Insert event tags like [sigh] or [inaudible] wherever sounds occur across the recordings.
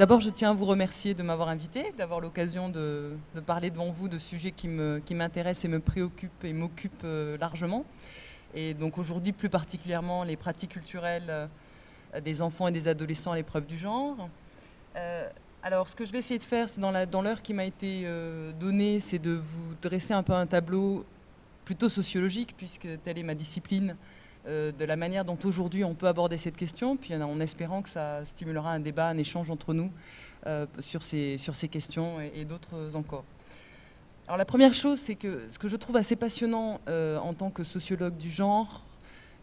D'abord, je tiens à vous remercier de m'avoir invité, d'avoir l'occasion de, parler devant vous de sujets qui m'intéressent et me préoccupent et m'occupent euh, largement. Et donc aujourd'hui, plus particulièrement, les pratiques culturelles euh, des enfants et des adolescents à l'épreuve du genre. Euh, alors, ce que je vais essayer de faire, dans l'heure qui m'a été donnée, c'est de vous dresser un peu un tableau plutôt sociologique, puisque telle est ma discipline, euh, de la manière dont aujourd'hui on peut aborder cette question, puis en espérant que ça stimulera un débat, un échange entre nous euh, sur, ces, sur ces questions et, d'autres encore. Alors la première chose, c'est que ce que je trouve assez passionnant euh, en tant que sociologue du genre,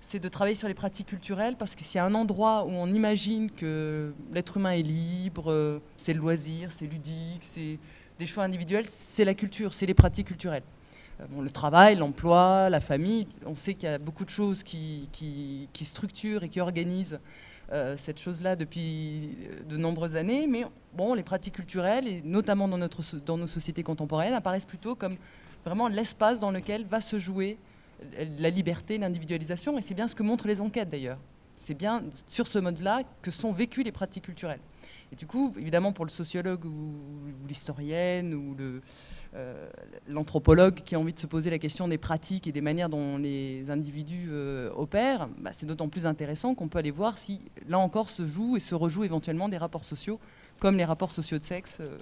c'est de travailler sur les pratiques culturelles, parce que c'est un endroit où on imagine que l'être humain est libre, c'est le loisir, c'est ludique, c'est des choix individuels, c'est la culture, c'est les pratiques culturelles. Euh, le travail, l'emploi, la famille. On sait qu'il y a beaucoup de choses qui, structurent et qui organisent euh, cette chose-là depuis euh, de nombreuses années. Mais bon, les pratiques culturelles, et notamment dans, notre, dans nos sociétés contemporaines, apparaissent plutôt comme vraiment l'espace dans lequel va se jouer la liberté, l'individualisation. Et c'est bien ce que montrent les enquêtes d'ailleurs. C'est bien sur ce mode-là que sont vécues les pratiques culturelles. Et du coup, évidemment, pour le sociologue ou l'historienne ou euh, l'anthropologue qui a envie de se poser la question des pratiques et des manières dont les individus euh, opèrent, bah, c'est d'autant plus intéressant qu'on peut aller voir si, là encore, se jouent et se rejouent éventuellement des rapports sociaux, comme les rapports sociaux de sexe, euh,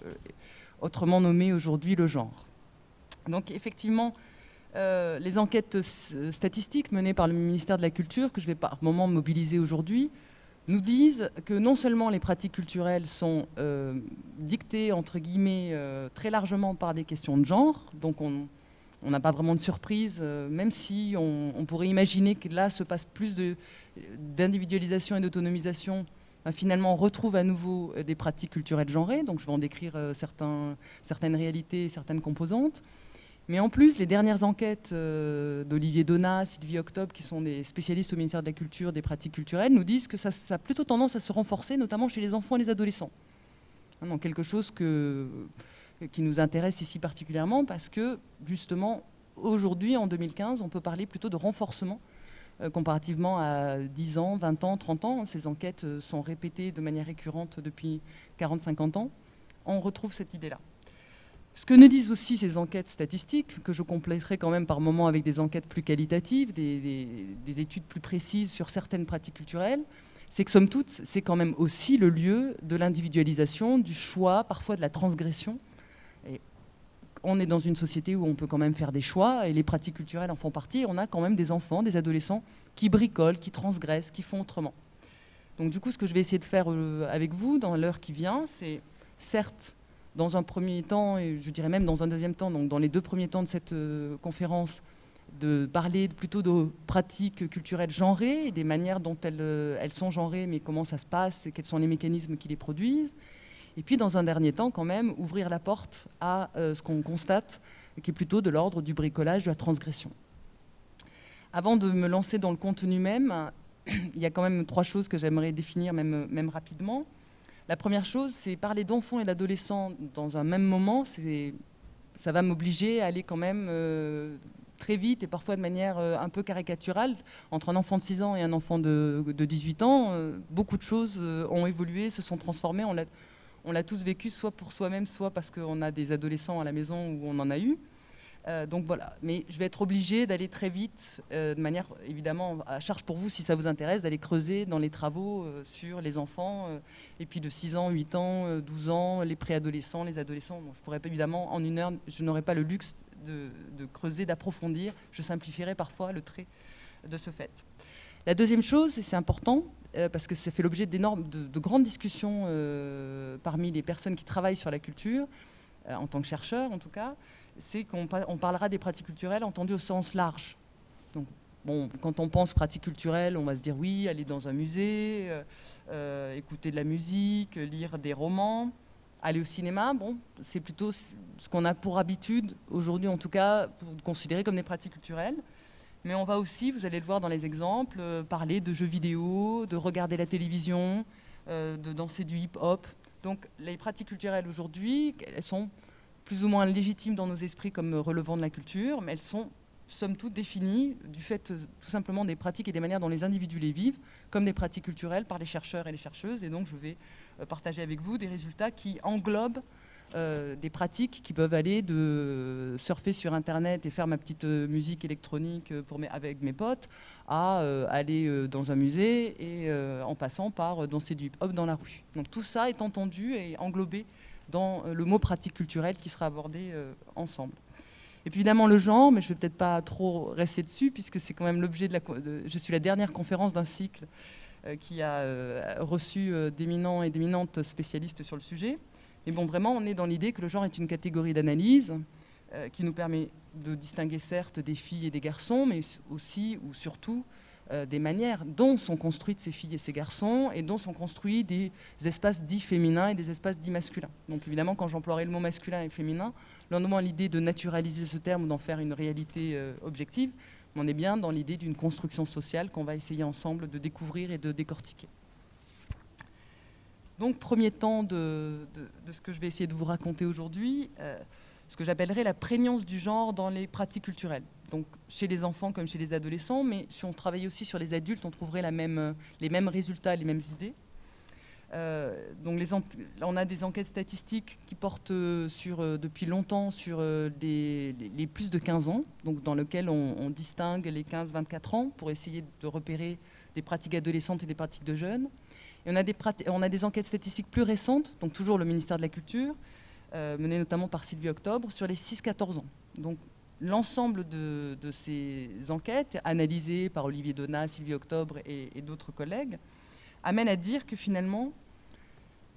autrement nommés aujourd'hui le genre. Donc effectivement, les enquêtes statistiques menées par le ministère de la Culture, que je vais par moment mobiliser aujourd'hui, nous disent que non seulement les pratiques culturelles sont euh, dictées, entre guillemets, euh, très largement par des questions de genre, donc on n'a pas vraiment de surprise, euh, même si on, pourrait imaginer que là se passe plus d'individualisation et d'autonomisation, ben, finalement on retrouve à nouveau des pratiques culturelles genrées, donc je vais en décrire certaines réalités certaines composantes. Mais en plus, les dernières enquêtes euh, d'Olivier Donat, Sylvie Octobre, qui sont des spécialistes au ministère de la Culture, des pratiques culturelles, nous disent que ça, a plutôt tendance à se renforcer, notamment chez les enfants et les adolescents. Hein, donc quelque chose qui nous intéresse ici particulièrement parce que, justement, aujourd'hui, en 2015, on peut parler plutôt de renforcement euh, comparativement à 10 ans, 20 ans, 30 ans. Ces enquêtes euh, sont répétées de manière récurrente depuis 40-50 ans. On retrouve cette idée-là. Ce que nous disent aussi ces enquêtes statistiques, que je compléterai quand même par moments avec des enquêtes plus qualitatives, des, études plus précises sur certaines pratiques culturelles, c'est que somme toute, c'est quand même aussi le lieu de l'individualisation, du choix, parfois de la transgression. On est dans une société où on peut quand même faire des choix, et les pratiques culturelles en font partie. on a quand même des enfants, des adolescents qui bricolent, qui transgressent, qui font autrement. Donc du coup, ce que je vais essayer de faire euh, avec vous dans l'heure qui vient, c'est certes dans un premier temps, et je dirais même dans un deuxième temps, donc dans les deux premiers temps de cette euh, conférence, de parler plutôt de pratiques culturelles genrées des manières dont elles, euh, elles, sont genrées, mais comment ça se passe et quels sont les mécanismes qui les produisent. Et puis, dans un dernier temps, quand même, ouvrir la porte à euh, ce qu'on constate, qui est plutôt de l'ordre du bricolage, de la transgression. Avant de me lancer dans le contenu même, [clears throat] il y a quand même trois choses que j'aimerais définir même rapidement. La première chose, c'est parler d'enfants et d'adolescents dans un même moment. Ça va m'obliger à aller quand même euh, très vite et parfois de manière euh, un peu caricaturale. Entre un enfant de 6 ans et un enfant de, 18 ans, euh, beaucoup de choses ont évolué, se sont transformées. On l'a tous vécu, soit pour soi-même, soit parce qu'on a des adolescents à la maison où on en a eu. Euh, donc voilà, mais je vais être obligée d'aller très vite, euh, de manière évidemment à charge pour vous si ça vous intéresse, d'aller creuser dans les travaux euh, sur les enfants, et puis de 6 ans, 8 ans, 12 ans, les préadolescents, les adolescents. je pourrais pas évidemment, en une heure, je n'aurais pas le luxe de, creuser, d'approfondir, je simplifierai parfois le trait de ce fait. La deuxième chose, et c'est important, parce que ça fait l'objet d'énormes, de, de, grandes discussions parmi les personnes qui travaillent sur la culture, en tant que chercheurs en tout cas, c'est qu'on parlera des pratiques culturelles entendues au sens large. Donc, bon, quand on pense pratiques culturelles, on va se dire oui, aller dans un musée, euh, euh, écouter de la musique, lire des romans, aller au cinéma. Bon, c'est plutôt ce qu'on a pour habitude, aujourd'hui en tout cas, pour considérer comme des pratiques culturelles. Mais on va aussi, vous allez le voir dans les exemples, euh, parler de jeux vidéo, de regarder la télévision, de danser du hip-hop. Donc les pratiques culturelles aujourd'hui, elles sont plus ou moins légitimes dans nos esprits comme relevant de la culture, mais elles sont somme toute définies du fait tout simplement des pratiques et des manières dont les individus les vivent, comme des pratiques culturelles par les chercheurs et les chercheuses. Et donc je vais partager avec vous des résultats qui englobent euh, des pratiques qui peuvent aller de surfer sur Internet et faire ma petite euh, musique électronique euh, avec mes potes à aller dans un musée et en passant par danser du hip-hop dans la rue. Donc tout ça est entendu et englobé dans le mot pratique culturelle qui sera abordé ensemble. Et puis évidemment le genre, mais je ne vais peut-être pas trop rester dessus puisque c'est quand même l'objet de la... je suis la dernière conférence d'un cycle qui a reçu d'éminents et d'éminentes spécialistes sur le sujet. Mais bon, vraiment, on est dans l'idée que le genre est une catégorie d'analyse euh, qui nous permet de distinguer certes des filles et des garçons, mais aussi ou surtout euh, des manières dont sont construites ces filles et ces garçons et dont sont construits des espaces dits féminins et des espaces dits masculins. Donc évidemment, quand j'emploierai le mot masculin et féminin, à l'idée de naturaliser ce terme ou d'en faire une réalité euh, objective, on est bien dans l'idée d'une construction sociale qu'on va essayer ensemble de découvrir et de décortiquer. Donc, premier temps de, ce que je vais essayer de vous raconter aujourd'hui, euh, ce que j'appellerais la prégnance du genre dans les pratiques culturelles. Donc, chez les enfants comme chez les adolescents, mais si on travaillait aussi sur les adultes, on trouverait même, les mêmes résultats, les mêmes idées. Euh, donc on a des enquêtes statistiques qui portent euh, sur, depuis longtemps sur les, plus de 15 ans, donc dans lesquels on, distingue les 15-24 ans pour essayer de repérer des pratiques adolescentes et des pratiques de jeunes des on a des enquêtes statistiques plus récentes, donc toujours le ministère de la Culture, euh, menées notamment par Sylvie Octobre, sur les 6-14 ans. Donc l'ensemble de, ces enquêtes, analysées par Olivier Donat, Sylvie Octobre et, d'autres collègues, amènent à dire que finalement,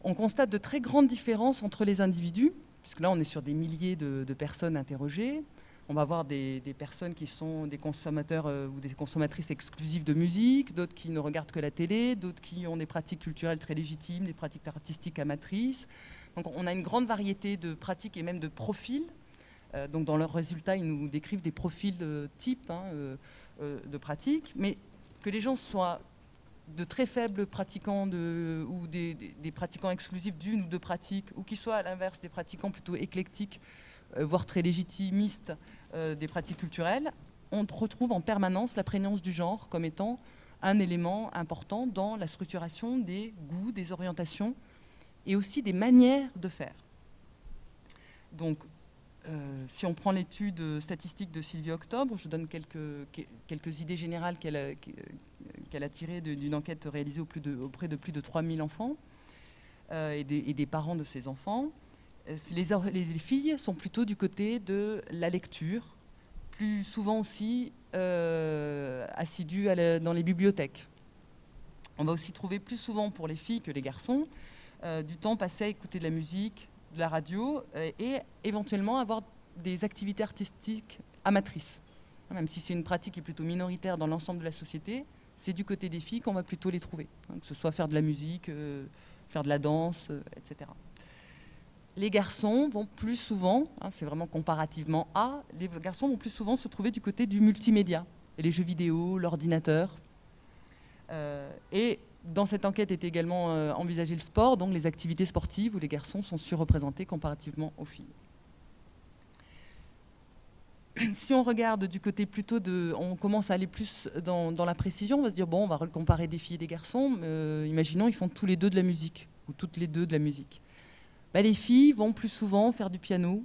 on constate de très grandes différences entre les individus, puisque là on est sur des milliers de personnes interrogées, on va avoir des, personnes qui sont des consommateurs euh, ou des consommatrices exclusives de musique, d'autres qui ne regardent que la télé, d'autres qui ont des pratiques culturelles très légitimes, des pratiques artistiques amatrices. On a une grande variété de pratiques et même de profils. Euh, donc dans leurs résultats, ils nous décrivent des profils de type hein, euh, de pratiques, mais que les gens soient de très faibles pratiquants ou des, pratiquants exclusifs d'une ou deux pratiques, ou qu'ils soient à l'inverse des pratiquants plutôt éclectiques, voire très légitimistes, euh, des pratiques culturelles, on retrouve en permanence la prégnance du genre comme étant un élément important dans la structuration des goûts, des orientations et aussi des manières de faire. Donc, euh, si on prend l'étude statistique de Sylvie Octobre, je donne quelques, quelques idées générales qu'elle a, a tirées d'une enquête réalisée auprès de, de plus de 3000 enfants euh, et, des, parents de ces enfants. Euh, les, filles sont plutôt du côté de la lecture, plus souvent aussi assidues dans les bibliothèques. On va aussi trouver plus souvent pour les filles que les garçons du temps passé à écouter de la musique, de la radio et éventuellement avoir des activités artistiques amatrices. Même si c'est une pratique qui est plutôt minoritaire dans l'ensemble de la société, c'est du côté des filles qu'on va plutôt les trouver, hein, que ce soit faire de la musique, faire de la danse, etc les garçons vont plus souvent, hein, c'est vraiment comparativement à, les garçons vont plus souvent se trouver du côté du multimédia, les jeux vidéo, l'ordinateur. Euh, et dans cette enquête est également euh, envisagé le sport, donc les activités sportives où les garçons sont surreprésentés comparativement aux filles. [clears throat] Si on regarde du côté plutôt de, on commence à aller plus dans, la précision, on va se dire bon, on va comparer des filles et des garçons. Euh, imaginons ils font tous les deux de la musique ou toutes les deux de la musique. Bah, les filles vont plus souvent faire du piano,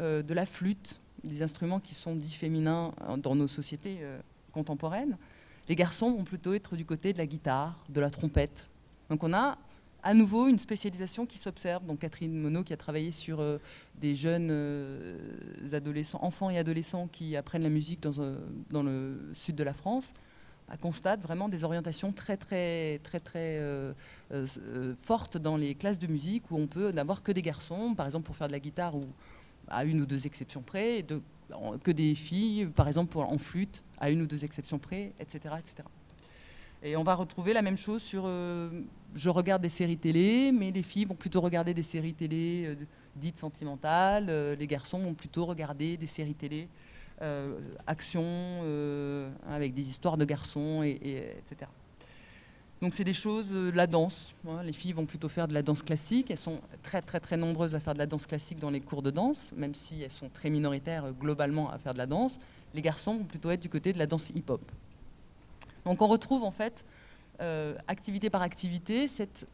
euh, de la flûte, des instruments qui sont dits féminins euh, dans nos sociétés contemporaines. Les garçons vont plutôt être du côté de la guitare, de la trompette. Donc on a à nouveau une spécialisation qui s'observe. Donc Catherine Monod qui a travaillé sur des jeunes adolescents, enfants et adolescents qui apprennent la musique dans le sud de la France constate vraiment des orientations très très très très euh, euh, euh, fortes dans les classes de musique où on peut n'avoir que des garçons, par exemple pour faire de la guitare ou à une ou deux exceptions près, que des filles, par exemple en flûte, à une ou deux exceptions près, etc., etc. Et on va retrouver la même chose sur je regarde des séries télé, mais les filles vont plutôt regarder des séries télé dites sentimentales, les garçons vont plutôt regarder des séries télé euh, action euh, avec des histoires de garçons, et, etc. Donc c'est des choses, euh, la danse. Les filles vont plutôt faire de la danse classique. Elles sont très très très nombreuses à faire de la danse classique dans les cours de danse, même si elles sont très minoritaires globalement à faire de la danse. les garçons vont plutôt être du côté de la danse hip-hop. Donc on retrouve en fait, activité par activité, cette,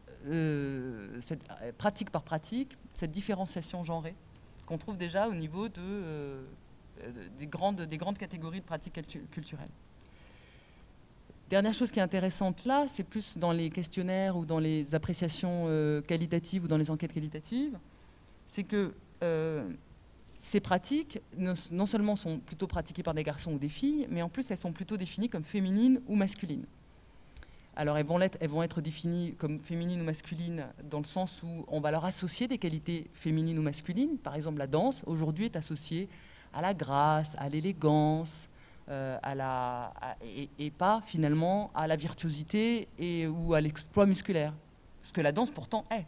pratique par pratique, cette différenciation genrée qu'on trouve déjà au niveau de, des, grandes, des grandes catégories de pratiques culturelles. Dernière chose qui est intéressante là, c'est plus dans les questionnaires ou dans les appréciations euh, qualitatives ou dans les enquêtes qualitatives, c'est que euh, ces pratiques non, seulement sont plutôt pratiquées par des garçons ou des filles, mais en plus elles sont plutôt définies comme féminines ou masculines. Alors elles vont, être, définies comme féminines ou masculines dans le sens où on va leur associer des qualités féminines ou masculines. Par exemple, la danse aujourd'hui est associée à la grâce, à l'élégance, à la, et, pas finalement à la virtuosité et, ou à l'exploit musculaire. Ce que la danse pourtant est.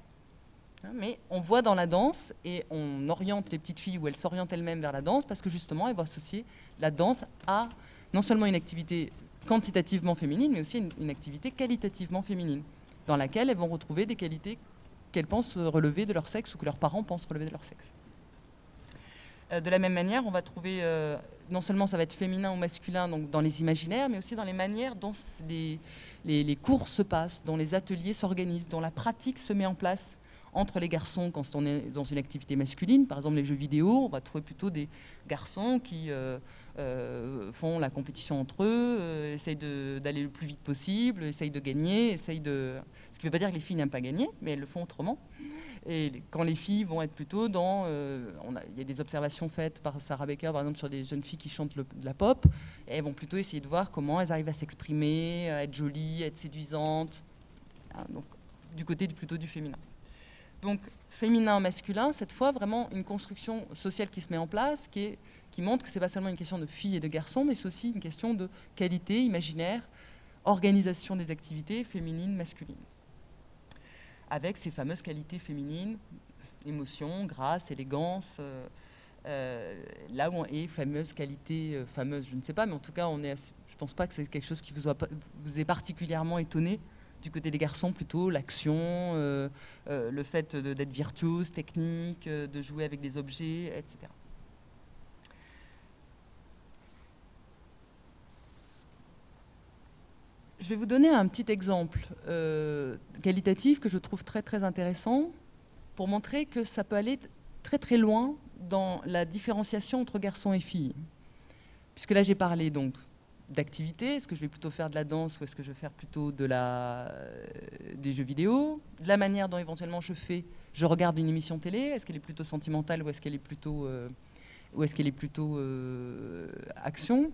Hein, mais on voit dans la danse et on oriente les petites filles ou elles s'orientent elles-mêmes vers la danse parce que justement elles vont associer la danse à non seulement une activité quantitativement féminine, mais aussi une, une activité qualitativement féminine, dans laquelle elles vont retrouver des qualités qu'elles pensent relever de leur sexe ou que leurs parents pensent relever de leur sexe. Euh, de la même manière, on va trouver, euh, non seulement ça va être féminin ou masculin donc dans les imaginaires, mais aussi dans les manières dont les, cours se passent, dont les ateliers s'organisent, dont la pratique se met en place entre les garçons quand on est dans une activité masculine. Par exemple, les jeux vidéo, on va trouver plutôt des garçons qui euh, font la compétition entre eux, essayent d'aller le plus vite possible, essayent de gagner, essayent de... Ce qui ne veut pas dire que les filles n'aiment pas gagner, mais elles le font autrement. Et quand les filles vont être plutôt dans... Euh, il y a des observations faites par Sarah Baker, par exemple, sur des jeunes filles qui chantent de la pop. Elles vont plutôt essayer de voir comment elles arrivent à s'exprimer, à être jolies, à être séduisantes. Hein, donc, du côté plutôt du féminin. Donc, féminin, masculin, cette fois, vraiment une construction sociale qui se met en place, qui, qui montre que ce n'est pas seulement une question de filles et de garçons, mais c'est aussi une question de qualité imaginaire, organisation des activités féminines, masculines avec ces fameuses qualités féminines, émotion, grâce, élégance. Euh, euh, là où on est fameuse qualité, euh, fameuse, je ne sais pas, mais en tout cas, on est je pense pas que c'est quelque chose qui vous, vous est particulièrement étonné du côté des garçons, plutôt l'action, le fait d'être virtuose, technique, de jouer avec des objets, etc. Je vais vous donner un petit exemple euh, qualitatif que je trouve très très intéressant pour montrer que ça peut aller très très loin dans la différenciation entre garçons et filles. Puisque là j'ai parlé donc d'activité, est-ce que je vais plutôt faire de la danse ou est-ce que je vais faire plutôt euh, des jeux vidéo, de la manière dont éventuellement je fais, je regarde une émission télé, est-ce qu'elle est plutôt sentimentale ou est-ce qu'elle est plutôt, euh, ou est-ce qu'elle est plutôt action?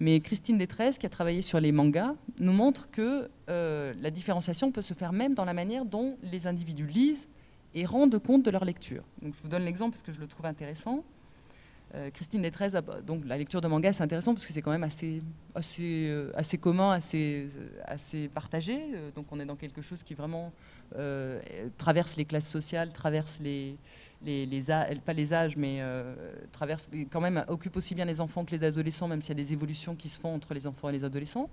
Mais Christine Détresse, qui a travaillé sur les mangas, nous montre que euh, la différenciation peut se faire même dans la manière dont les individus lisent et rendent compte de leur lecture. Donc, je vous donne l'exemple parce que je le trouve intéressant. Euh, Christine Détresse, donc la lecture de manga, c'est intéressant parce que c'est quand même assez, assez, euh, assez commun, assez, assez partagé. donc on est dans quelque chose qui vraiment traverse les classes sociales, traverse les, les, pas les âges, mais euh, traverse, quand même occupe aussi bien les enfants que les adolescents, même s'il y a des évolutions qui se font entre les enfants et les adolescents.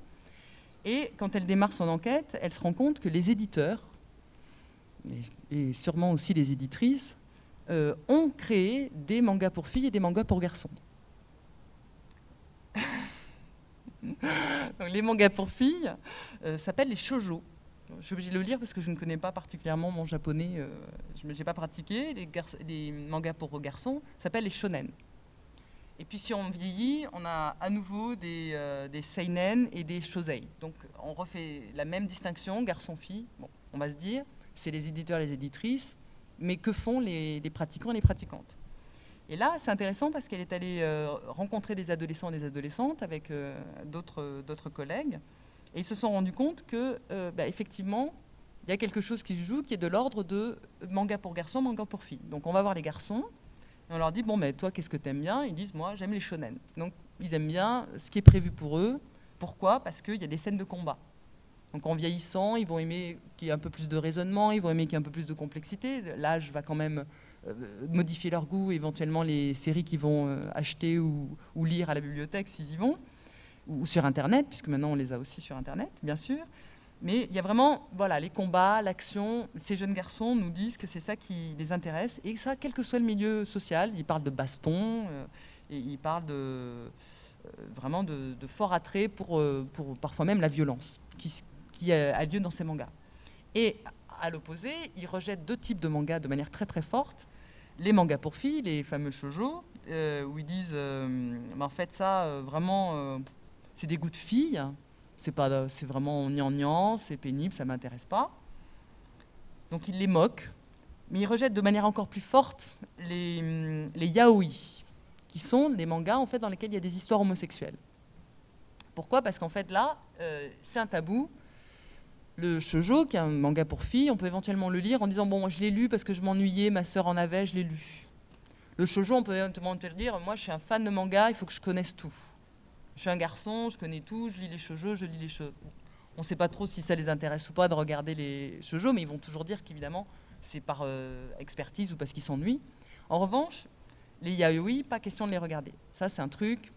Et quand elle démarre son enquête, elle se rend compte que les éditeurs, et, sûrement aussi les éditrices, euh, ont créé des mangas pour filles et des mangas pour garçons. [laughs] les mangas pour filles euh, s'appellent les shoujo. Je suis obligée de le lire parce que je ne connais pas particulièrement mon japonais. Euh, je n'ai pas pratiqué. Les, mangas pour garçons s'appellent les shonen. Et puis si on vieillit, on a à nouveau des, euh, seinen et des shosei. Donc on refait la même distinction, garçon-fille. Bon, on va se dire, c'est les éditeurs et les éditrices, mais que font les, pratiquants et les pratiquantes? Et là, c'est intéressant parce qu'elle est allée euh, rencontrer des adolescents et des adolescentes avec d'autres collègues. Et ils se sont rendus compte que, euh, bah, effectivement, il y a quelque chose qui se joue qui est de l'ordre de manga pour garçons, manga pour filles. Donc on va voir les garçons et on leur dit Bon, mais toi, qu'est-ce que tu aimes bien? Ils disent Moi, j'aime les shonen. Donc ils aiment bien ce qui est prévu pour eux. Pourquoi? Parce qu'il y a des scènes de combat. Donc en vieillissant, ils vont aimer qu'il y ait un peu plus de raisonnement, ils vont aimer qu'il y ait un peu plus de complexité. L'âge va quand même euh, modifier leur goût, éventuellement les séries qu'ils vont euh, acheter ou, ou, lire à la bibliothèque s'ils y vont ou sur Internet, puisque maintenant on les a aussi sur Internet, bien sûr. Mais il y a vraiment voilà, les combats, l'action. Ces jeunes garçons nous disent que c'est ça qui les intéresse, et ça, quel que soit le milieu social. Ils parlent de baston, euh, ils parlent de, vraiment de, fort attrait pour, pour parfois même la violence qui, qui a lieu dans ces mangas. Et à l'opposé, ils rejettent deux types de mangas de manière très très forte. Les mangas pour filles, les fameux shoujo, où ils disent, en fait ça, vraiment, c'est des goûts de filles, c'est pas, c'est vraiment gnangnan, c'est pénible, ça m'intéresse pas. Donc ils les moquent, mais ils rejettent de manière encore plus forte les, les yaoi, qui sont des mangas en fait dans lesquels il y a des histoires homosexuelles. Pourquoi? Parce qu'en fait là, euh, c'est un tabou. Le shoujo, qui est un manga pour filles, on peut éventuellement le lire en disant bon, je l'ai lu parce que je m'ennuyais, ma sœur en avait, je l'ai lu. Le shoujo, on peut éventuellement te le dire, moi je suis un fan de manga, il faut que je connaisse tout. Je suis un garçon, je connais tout, je lis les shoujo, je lis les shoujo. On ne sait pas trop si ça les intéresse ou pas de regarder les shoujo, mais ils vont toujours dire qu'évidemment, c'est par euh, expertise ou parce qu'ils s'ennuient. En revanche, les yaoi, pas question de les regarder. Ça, c'est un truc,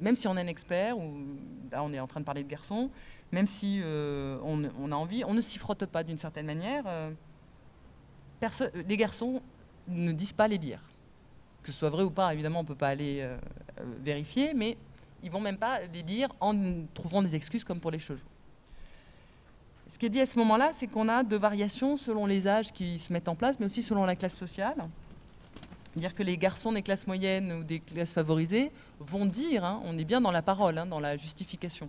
même si on est un expert, ou là on est en train de parler de garçons, même si euh, on, a envie, on ne s'y frotte pas d'une certaine manière. Euh, les garçons ne disent pas les lire. Que ce soit vrai ou pas, évidemment, on ne peut pas aller vérifier, mais ils vont même pas les lire en trouvant des excuses comme pour les shoujo. Ce qui est dit à ce moment-là, c'est qu'on a deux variations selon les âges qui se mettent en place, mais aussi selon la classe sociale. Dire que les garçons des classes moyennes ou des classes favorisées vont dire, hein, on est bien dans la parole, hein, dans la justification,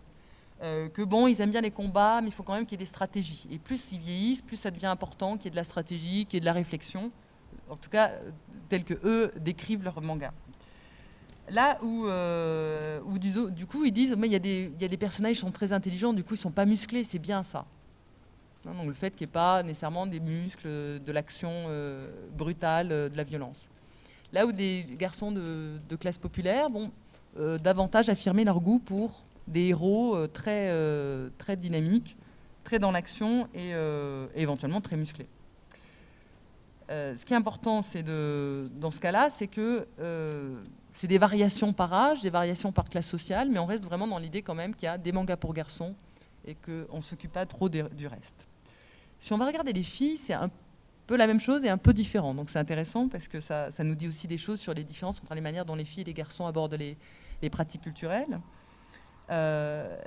euh, que bon, ils aiment bien les combats, mais il faut quand même qu'il y ait des stratégies. Et plus ils vieillissent, plus ça devient important qu'il y ait de la stratégie, qu'il y ait de la réflexion, en tout cas, tel que eux décrivent leur manga. Là où, euh, du coup, ils disent, mais il y, a des personnages qui sont très intelligents, du coup, ils ne sont pas musclés, c'est bien ça. donc le fait qu'il n'y ait pas nécessairement des muscles, de l'action euh, brutale, euh, de la violence. Là où des garçons de, classe populaire vont davantage affirmer leur goût pour des héros très, dynamiques, très dans l'action et, éventuellement très musclés. ce qui est important, c'est dans ce cas-là, c'est que c'est des variations par âge, des variations par classe sociale, mais on reste vraiment dans l'idée quand même qu'il y a des mangas pour garçons et qu'on ne s'occupe pas trop du reste. Si on va regarder les filles, c'est un peu la même chose et un peu différent. Donc c'est intéressant parce que ça, nous dit aussi des choses sur les différences entre les manières dont les filles et les garçons abordent les, pratiques culturelles. Euh,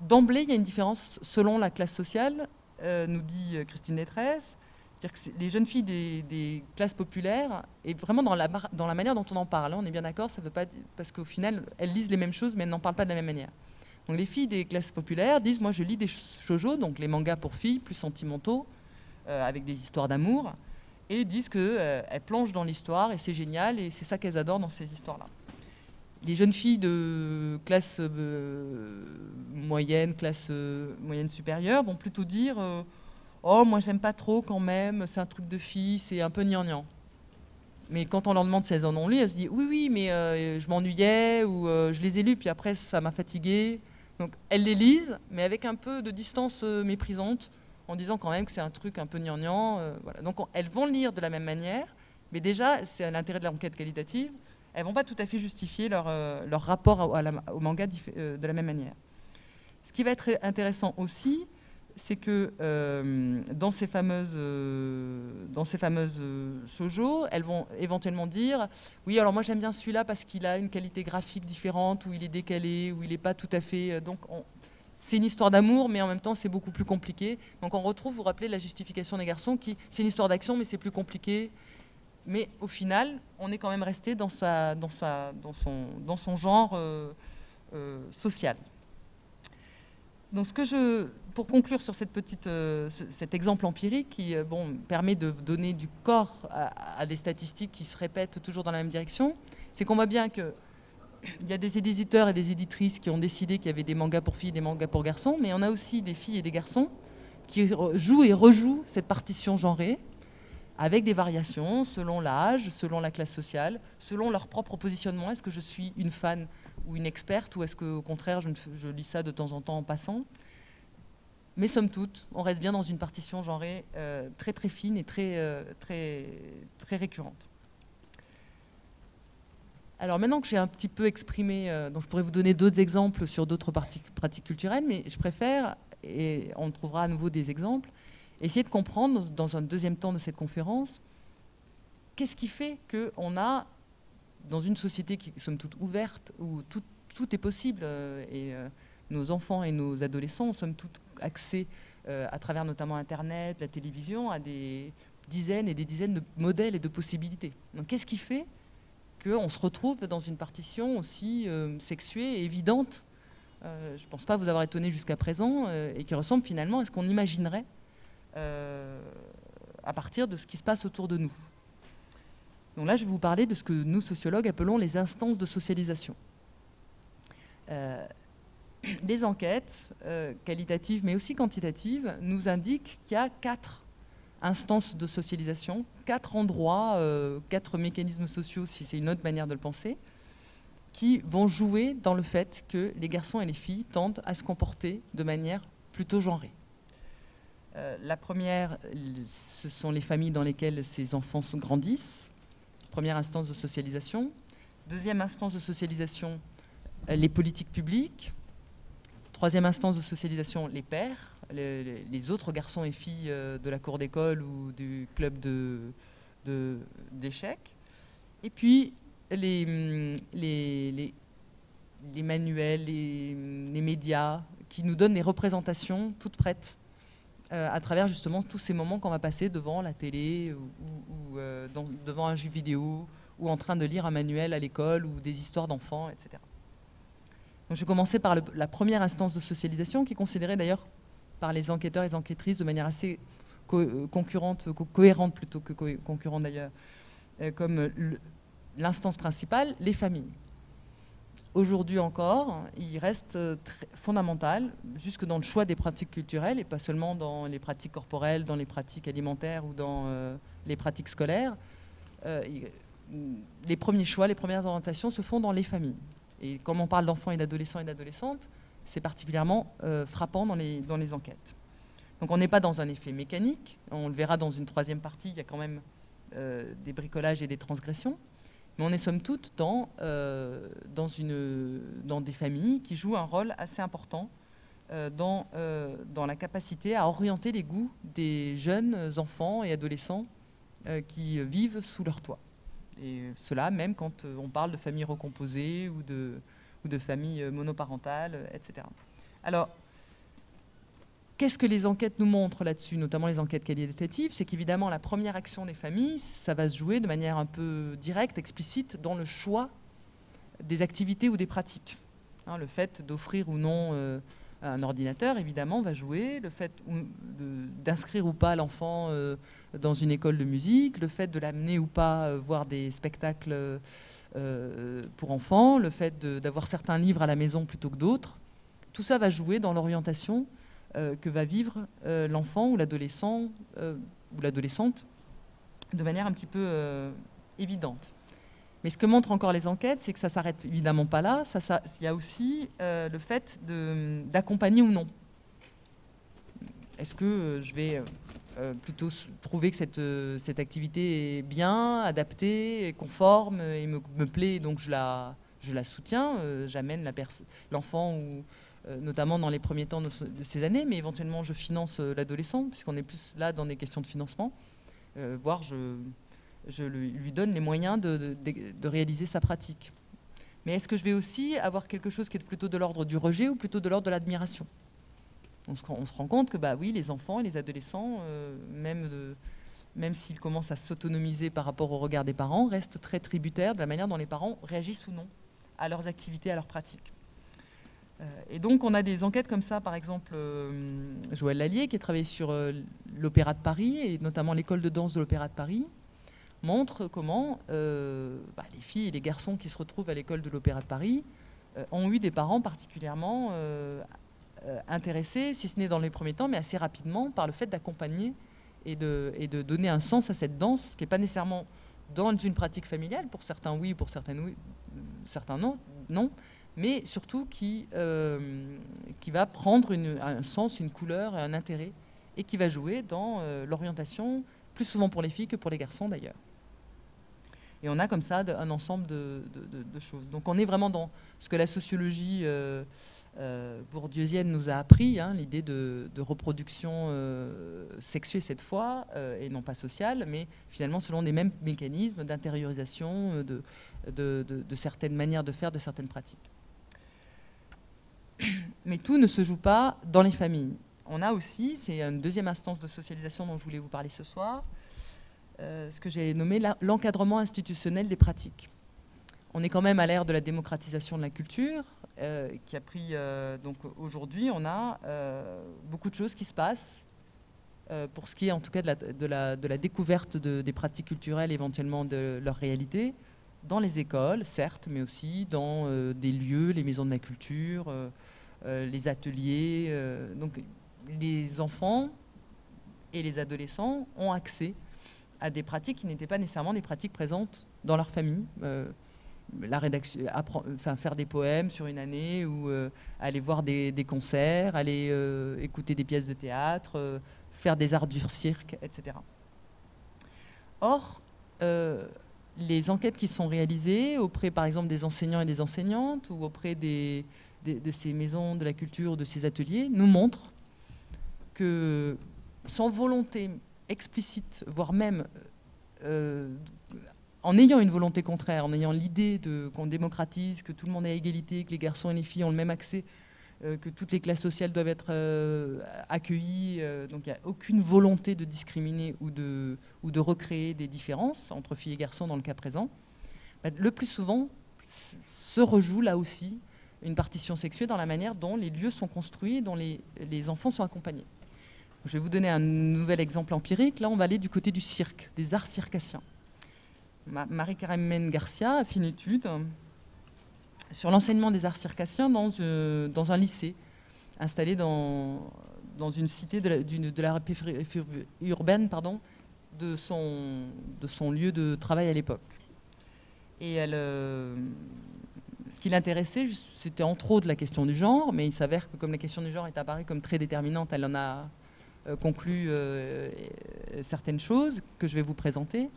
d'emblée, il y a une différence selon la classe sociale, euh, nous dit Christine Détresse. C'est-à-dire que les jeunes filles des, classes populaires, et vraiment dans la, manière dont on en parle, hein, on est bien d'accord, ça veut pas parce qu'au final, elles lisent les mêmes choses, mais elles n'en parlent pas de la même manière. Donc les filles des classes populaires disent, moi je lis des shoujo, donc les mangas pour filles, plus sentimentaux, euh, avec des histoires d'amour, et disent qu'elles euh, plongent dans l'histoire, et c'est génial, et c'est ça qu'elles adorent dans ces histoires-là. Les jeunes filles de classe euh, moyenne, classe moyenne supérieure vont plutôt dire Oh, moi j'aime pas trop quand même, c'est un truc de fille, c'est un peu gnangnan. Mais quand on leur demande si elles en ont lu, elles se disent oui, oui, mais euh, je m'ennuyais ou euh, je les ai lus, puis après ça m'a fatiguée. Donc elles les lisent, mais avec un peu de distance euh, méprisante, en disant quand même que c'est un truc un peu gnangnan. voilà. Donc elles vont lire de la même manière, mais déjà, c'est l'intérêt de l'enquête qualitative, elles vont pas tout à fait justifier leur, leur rapport au manga de la même manière. Ce qui va être intéressant aussi, c'est que euh, dans ces fameuses, euh, dans ces fameuses euh, shoujo, elles vont éventuellement dire oui, alors moi j'aime bien celui-là parce qu'il a une qualité graphique différente, ou il est décalé, ou il n'est pas tout à fait. donc c'est une histoire d'amour, mais en même temps c'est beaucoup plus compliqué. Donc on retrouve, vous, vous rappelez, la justification des garçons qui c'est une histoire d'action, mais c'est plus compliqué. Mais au final, on est quand même resté dans, sa, dans, sa, dans, son, dans son genre social. Donc ce que je, pour conclure sur cette petite, euh, cet exemple empirique qui euh, bon, permet de donner du corps à, des statistiques qui se répètent toujours dans la même direction, c'est qu'on voit bien qu'il y a des éditeurs et des éditrices qui ont décidé qu'il y avait des mangas pour filles et des mangas pour garçons, mais on a aussi des filles et des garçons qui jouent et rejouent cette partition genrée avec des variations selon l'âge, selon la classe sociale, selon leur propre positionnement. Est-ce que je suis une fan ou une experte ou est-ce qu'au contraire je, je lis ça de temps en temps en passant? Mais somme toute, on reste bien dans une partition genrée euh, très très fine et très, euh, très, très récurrente. Alors maintenant que j'ai un petit peu exprimé, euh, donc je pourrais vous donner d'autres exemples sur d'autres pratiques culturelles, mais je préfère, et on trouvera à nouveau des exemples, essayer de comprendre dans un deuxième temps de cette conférence, qu'est-ce qui fait qu'on a dans une société qui sommes toute ouverte, où tout, tout est possible, et nos enfants et nos adolescents sommes tous accès à travers notamment Internet, la télévision, à des dizaines et des dizaines de modèles et de possibilités. Donc qu'est-ce qui fait qu'on se retrouve dans une partition aussi sexuée et évidente je ne pense pas vous avoir étonné jusqu'à présent, et qui ressemble finalement à ce qu'on imaginerait à partir de ce qui se passe autour de nous. Donc là, je vais vous parler de ce que nous, sociologues, appelons les instances de socialisation. Euh, [clears throat] les enquêtes, euh, qualitatives mais aussi quantitatives, nous indiquent qu'il y a quatre instances de socialisation, quatre endroits, euh, quatre mécanismes sociaux, si c'est une autre manière de le penser, qui vont jouer dans le fait que les garçons et les filles tendent à se comporter de manière plutôt genrée. La première, ce sont les familles dans lesquelles ces enfants grandissent. Première instance de socialisation. Deuxième instance de socialisation, euh, les politiques publiques. Troisième instance de socialisation, les pères, les, autres garçons et filles euh, de la cour d'école ou du club d'échecs. Et puis les, les manuels, les, médias qui nous donnent des représentations toutes prêtes euh, à travers justement tous ces moments qu'on va passer devant la télé ou, euh, devant un jeu vidéo ou en train de lire un manuel à l'école ou des histoires d'enfants, etc. Donc je vais commencer par la première instance de socialisation qui est considérée d'ailleurs par les enquêteurs et les enquêtrices de manière assez euh, concurrente, cohérente plutôt que concurrente d'ailleurs, comme l'instance principale, les familles aujourd'hui encore, il reste euh, fondamental, jusque dans le choix des pratiques culturelles, et pas seulement dans les pratiques corporelles, dans les pratiques alimentaires ou dans euh, les pratiques scolaires. Euh, les premiers choix, les premières orientations se font dans les familles. Et comme on parle d'enfants et d'adolescents et d'adolescentes, c'est particulièrement frappant dans les, dans les enquêtes. Donc on n'est pas dans un effet mécanique, on le verra dans une troisième partie, il y a quand même des bricolages et des transgressions. Mais on est somme toute dans, euh, dans, des familles qui jouent un rôle assez important euh, dans, euh, dans la capacité à orienter les goûts des jeunes enfants et adolescents qui vivent sous leur toit. Et cela même quand on parle de familles recomposées ou de, ou de familles monoparentales, etc. Alors, Qu'est-ce que les enquêtes nous montrent là-dessus, notamment les enquêtes qualitatives C'est qu'évidemment, la première action des familles, ça va se jouer de manière un peu directe, explicite, dans le choix des activités ou des pratiques. Hein, le fait d'offrir ou non euh, un ordinateur, évidemment, va jouer. Le fait d'inscrire ou pas l'enfant euh, dans une école de musique, le fait de l'amener ou pas euh, voir des spectacles pour enfants, le fait d'avoir certains livres à la maison plutôt que d'autres. Tout ça va jouer dans l'orientation que va vivre euh, l'enfant ou l'adolescent euh, ou l'adolescente de manière un petit peu évidente. Mais ce que montrent encore les enquêtes, c'est que ça s'arrête évidemment pas là. Il y a aussi le fait d'accompagner ou non. Est-ce que je vais plutôt trouver que cette, activité est bien, adaptée, conforme et me, me plaît, donc je la, je la soutiens, j'amène l'enfant ou euh, notamment dans les premiers temps de, ces années, mais éventuellement je finance euh, l'adolescent, puisqu'on est plus là dans des questions de financement, euh, voire je, lui donne les moyens de, réaliser sa pratique. Mais est-ce que je vais aussi avoir quelque chose qui est plutôt de l'ordre du rejet ou plutôt de l'ordre de l'admiration? On se, on se, rend compte que bah, oui, les enfants et les adolescents, même, même s'ils commencent à s'autonomiser par rapport au regard des parents, restent très tributaires de la manière dont les parents réagissent ou non à leurs activités, à leurs pratiques. Euh, et donc on a des enquêtes comme ça, par exemple euh, Joël Lallier qui a travaillé sur euh, l'Opéra de Paris et notamment l'école de danse de l'Opéra de Paris montre comment bah, les filles et les garçons qui se retrouvent à l'école de l'Opéra de Paris ont eu des parents particulièrement intéressés, si ce n'est dans les premiers temps, mais assez rapidement par le fait d'accompagner et de, et de, donner un sens à cette danse qui n'est pas nécessairement dans une pratique familiale, pour certains oui, pour certains, oui, certains non, non mais surtout qui, euh, qui va prendre un sens, une couleur un intérêt, et qui va jouer dans euh, l'orientation, plus souvent pour les filles que pour les garçons d'ailleurs. Et on a comme ça un ensemble de, choses. Donc on est vraiment dans ce que la sociologie euh, bourdieusienne nous a appris, hein, l'idée de, reproduction sexuée cette fois, et non pas sociale, mais finalement selon des mêmes mécanismes d'intériorisation, de, certaines manières de faire, de certaines pratiques. [coughs] Mais tout ne se joue pas dans les familles. On a aussi, c'est une deuxième instance de socialisation dont je voulais vous parler ce soir, euh, ce que j'ai nommé l'encadrement institutionnel des pratiques. On est quand même à l'ère de la démocratisation de la culture, euh, qui a pris. Euh, donc aujourd'hui, on a beaucoup de choses qui se passent pour ce qui est en tout cas de la, de la, découverte des pratiques culturelles, éventuellement de leur réalité, dans les écoles, certes, mais aussi dans des lieux, les maisons de la culture, les ateliers. donc les enfants et les adolescents ont accès à des pratiques qui n'étaient pas nécessairement des pratiques présentes dans leur famille. Euh, la rédaction, faire des poèmes sur une année ou euh, aller voir des, concerts, aller euh, écouter des pièces de théâtre, faire des arts du cirque, etc. Or, les enquêtes qui sont réalisées auprès, par exemple, des enseignants et des enseignantes ou auprès des, de ces maisons de la culture, de ces ateliers, nous montrent que sans volonté explicite, voire même euh, en ayant une volonté contraire, en ayant l'idée qu'on démocratise, que tout le monde est à égalité, que les garçons et les filles ont le même accès, euh, que toutes les classes sociales doivent être euh, accueillies, donc il n'y a aucune volonté de discriminer ou de, ou de recréer des différences entre filles et garçons dans le cas présent, bah, le plus souvent se rejoue là aussi une partition sexuée dans la manière dont les lieux sont construits, dont les, enfants sont accompagnés. Je vais vous donner un nouvel exemple empirique. Là, on va aller du côté du cirque, des arts circassiens. Marie-Carmen Garcia a fait une étude sur l'enseignement des arts circassiens dans, euh, un lycée installé dans, une cité de la, de urbaine pardon, de, son, de son lieu de travail à l'époque. Et elle, euh, ce qui l'intéressait, c'était entre autres la question du genre, mais il s'avère que comme la question du genre est apparue comme très déterminante, elle en a euh, conclut euh, certaines choses que je vais vous présenter.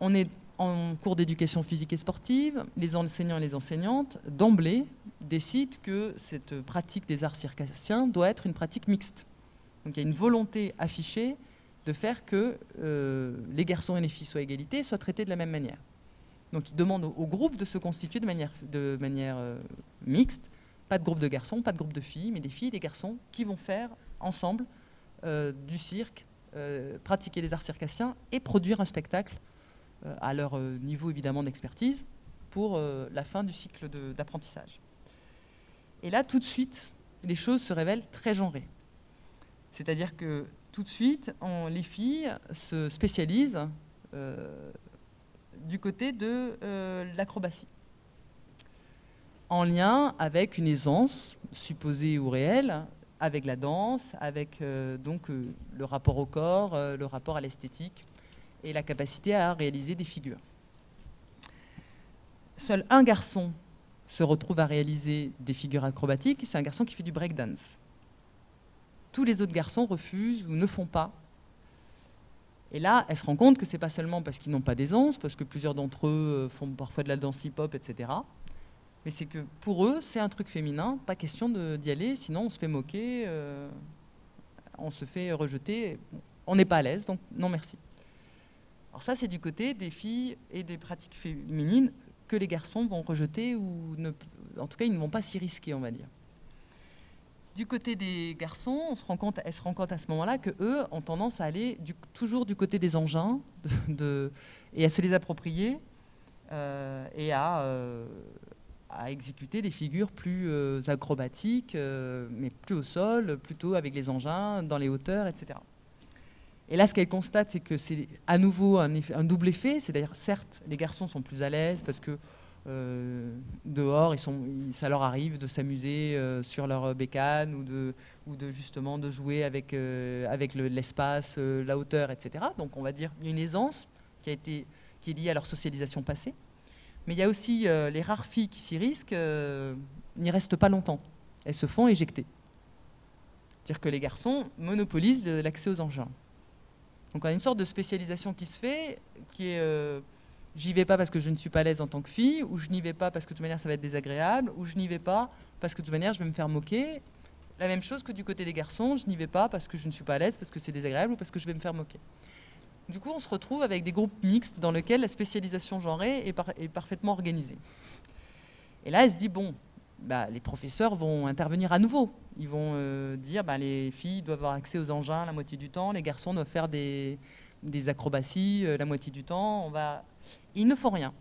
On est en cours d'éducation physique et sportive, les enseignants et les enseignantes, d'emblée, décident que cette pratique des arts circassiens doit être une pratique mixte. Donc il y a une volonté affichée de faire que euh, les garçons et les filles soient égalité, soient traités de la même manière. Donc ils demandent au, groupe de se constituer de manière, de manière mixte, pas de groupe de garçons, pas de groupe de filles, mais des filles et des garçons qui vont faire ensemble euh, du cirque, euh, pratiquer des arts circassiens et produire un spectacle euh, à leur niveau évidemment d'expertise pour la fin du cycle d'apprentissage. Et là, tout de suite, les choses se révèlent très genrées. C'est-à-dire que tout de suite, les filles se spécialisent du côté de l'acrobatie, en lien avec une aisance, supposée ou réelle, avec la danse, avec euh, donc euh, le rapport au corps, euh, le rapport à l'esthétique et la capacité à réaliser des figures. Seul un garçon se retrouve à réaliser des figures acrobatiques, c'est un garçon qui fait du breakdance. Tous les autres garçons refusent ou ne font pas. Et là, elle se rend compte que c'est pas seulement parce qu'ils n'ont pas d'aisance, parce que plusieurs d'entre eux font parfois de la danse hip-hop, etc mais c'est que pour eux, c'est un truc féminin, pas question d'y aller, sinon on se fait moquer, euh, on se fait rejeter, on n'est pas à l'aise, donc non merci. Alors ça, c'est du côté des filles et des pratiques féminines que les garçons vont rejeter ou ne, en tout cas, ils ne vont pas s'y risquer, on va dire. Du côté des garçons, on se rend compte, elle se rend compte à ce moment-là que eux ont tendance à aller toujours du côté des engins et à se les approprier euh, et à euh, à exécuter des figures plus euh, acrobatiques, mais plus au sol, plutôt avec les engins, dans les hauteurs, etc. Et là, ce qu'elle constate, c'est que c'est à nouveau un, un double effet. C'est-à-dire, certes, les garçons sont plus à l'aise parce que euh, dehors, ils sont, ça leur arrive de s'amuser sur leur bécane ou de, ou de justement de jouer avec, avec l'espace, la hauteur, etc. Donc, on va dire une aisance qui, a été, qui est liée à leur socialisation passée. Mais il y a aussi euh, les rares filles qui s'y risquent, euh, n'y restent pas longtemps. Elles se font éjecter. C'est-à-dire que les garçons monopolisent l'accès aux engins. Donc on a une sorte de spécialisation qui se fait, qui est euh, j'y vais pas parce que je ne suis pas à l'aise en tant que fille, ou je n'y vais pas parce que de toute manière ça va être désagréable, ou je n'y vais pas parce que de toute manière je vais me faire moquer. La même chose que du côté des garçons, je n'y vais pas parce que je ne suis pas à l'aise, parce que c'est désagréable, ou parce que je vais me faire moquer. Du coup, on se retrouve avec des groupes mixtes dans lesquels la spécialisation genrée est, parfaitement organisée. Et là, elle se dit, bon, bah, les professeurs vont intervenir à nouveau. Ils vont euh, dire, bah, les filles doivent avoir accès aux engins la moitié du temps, les garçons doivent faire des, acrobaties euh, la moitié du temps. On va... Ils ne font rien.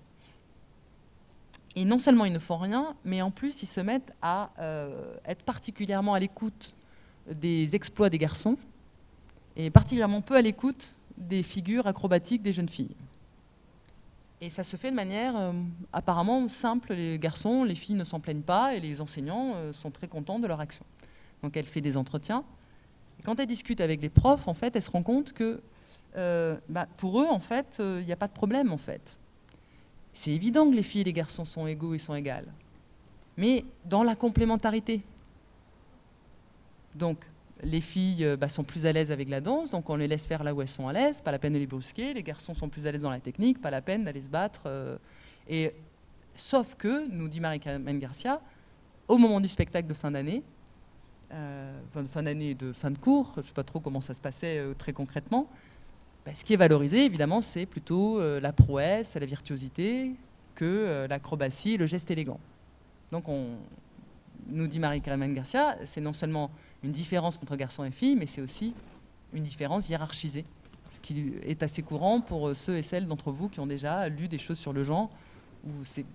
Et non seulement ils ne font rien, mais en plus ils se mettent à euh, être particulièrement à l'écoute des exploits des garçons, et particulièrement peu à l'écoute des figures acrobatiques des jeunes filles. Et ça se fait de manière euh, apparemment simple. Les garçons, les filles ne s'en plaignent pas et les enseignants euh, sont très contents de leur action. Donc elle fait des entretiens. Et quand elle discute avec les profs, en fait, elle se rend compte que euh, bah, pour eux, en fait, il n'y a pas de problème, en fait. C'est évident que les filles et les garçons sont égaux et sont égales. Mais dans la complémentarité. Donc, les filles euh, bah, sont plus à l'aise avec la danse, donc on les laisse faire là où elles sont à l'aise, pas la peine de les brusquer. Les garçons sont plus à l'aise dans la technique, pas la peine d'aller se battre. Euh. et, sauf que, nous dit Marie-Carmen Garcia, au moment du spectacle de fin d'année, euh, fin d'année et de fin de cours, je ne sais pas trop comment ça se passait très concrètement, bah, ce qui est valorisé, évidemment, c'est plutôt la prouesse, la virtuosité, que l'acrobatie et le geste élégant. Donc, on, nous dit Marie-Carmen Garcia, c'est non seulement une différence entre garçons et filles, mais c'est aussi une différence hiérarchisée, ce qui est assez courant pour euh, ceux et celles d'entre vous qui ont déjà lu des choses sur le genre, où c'est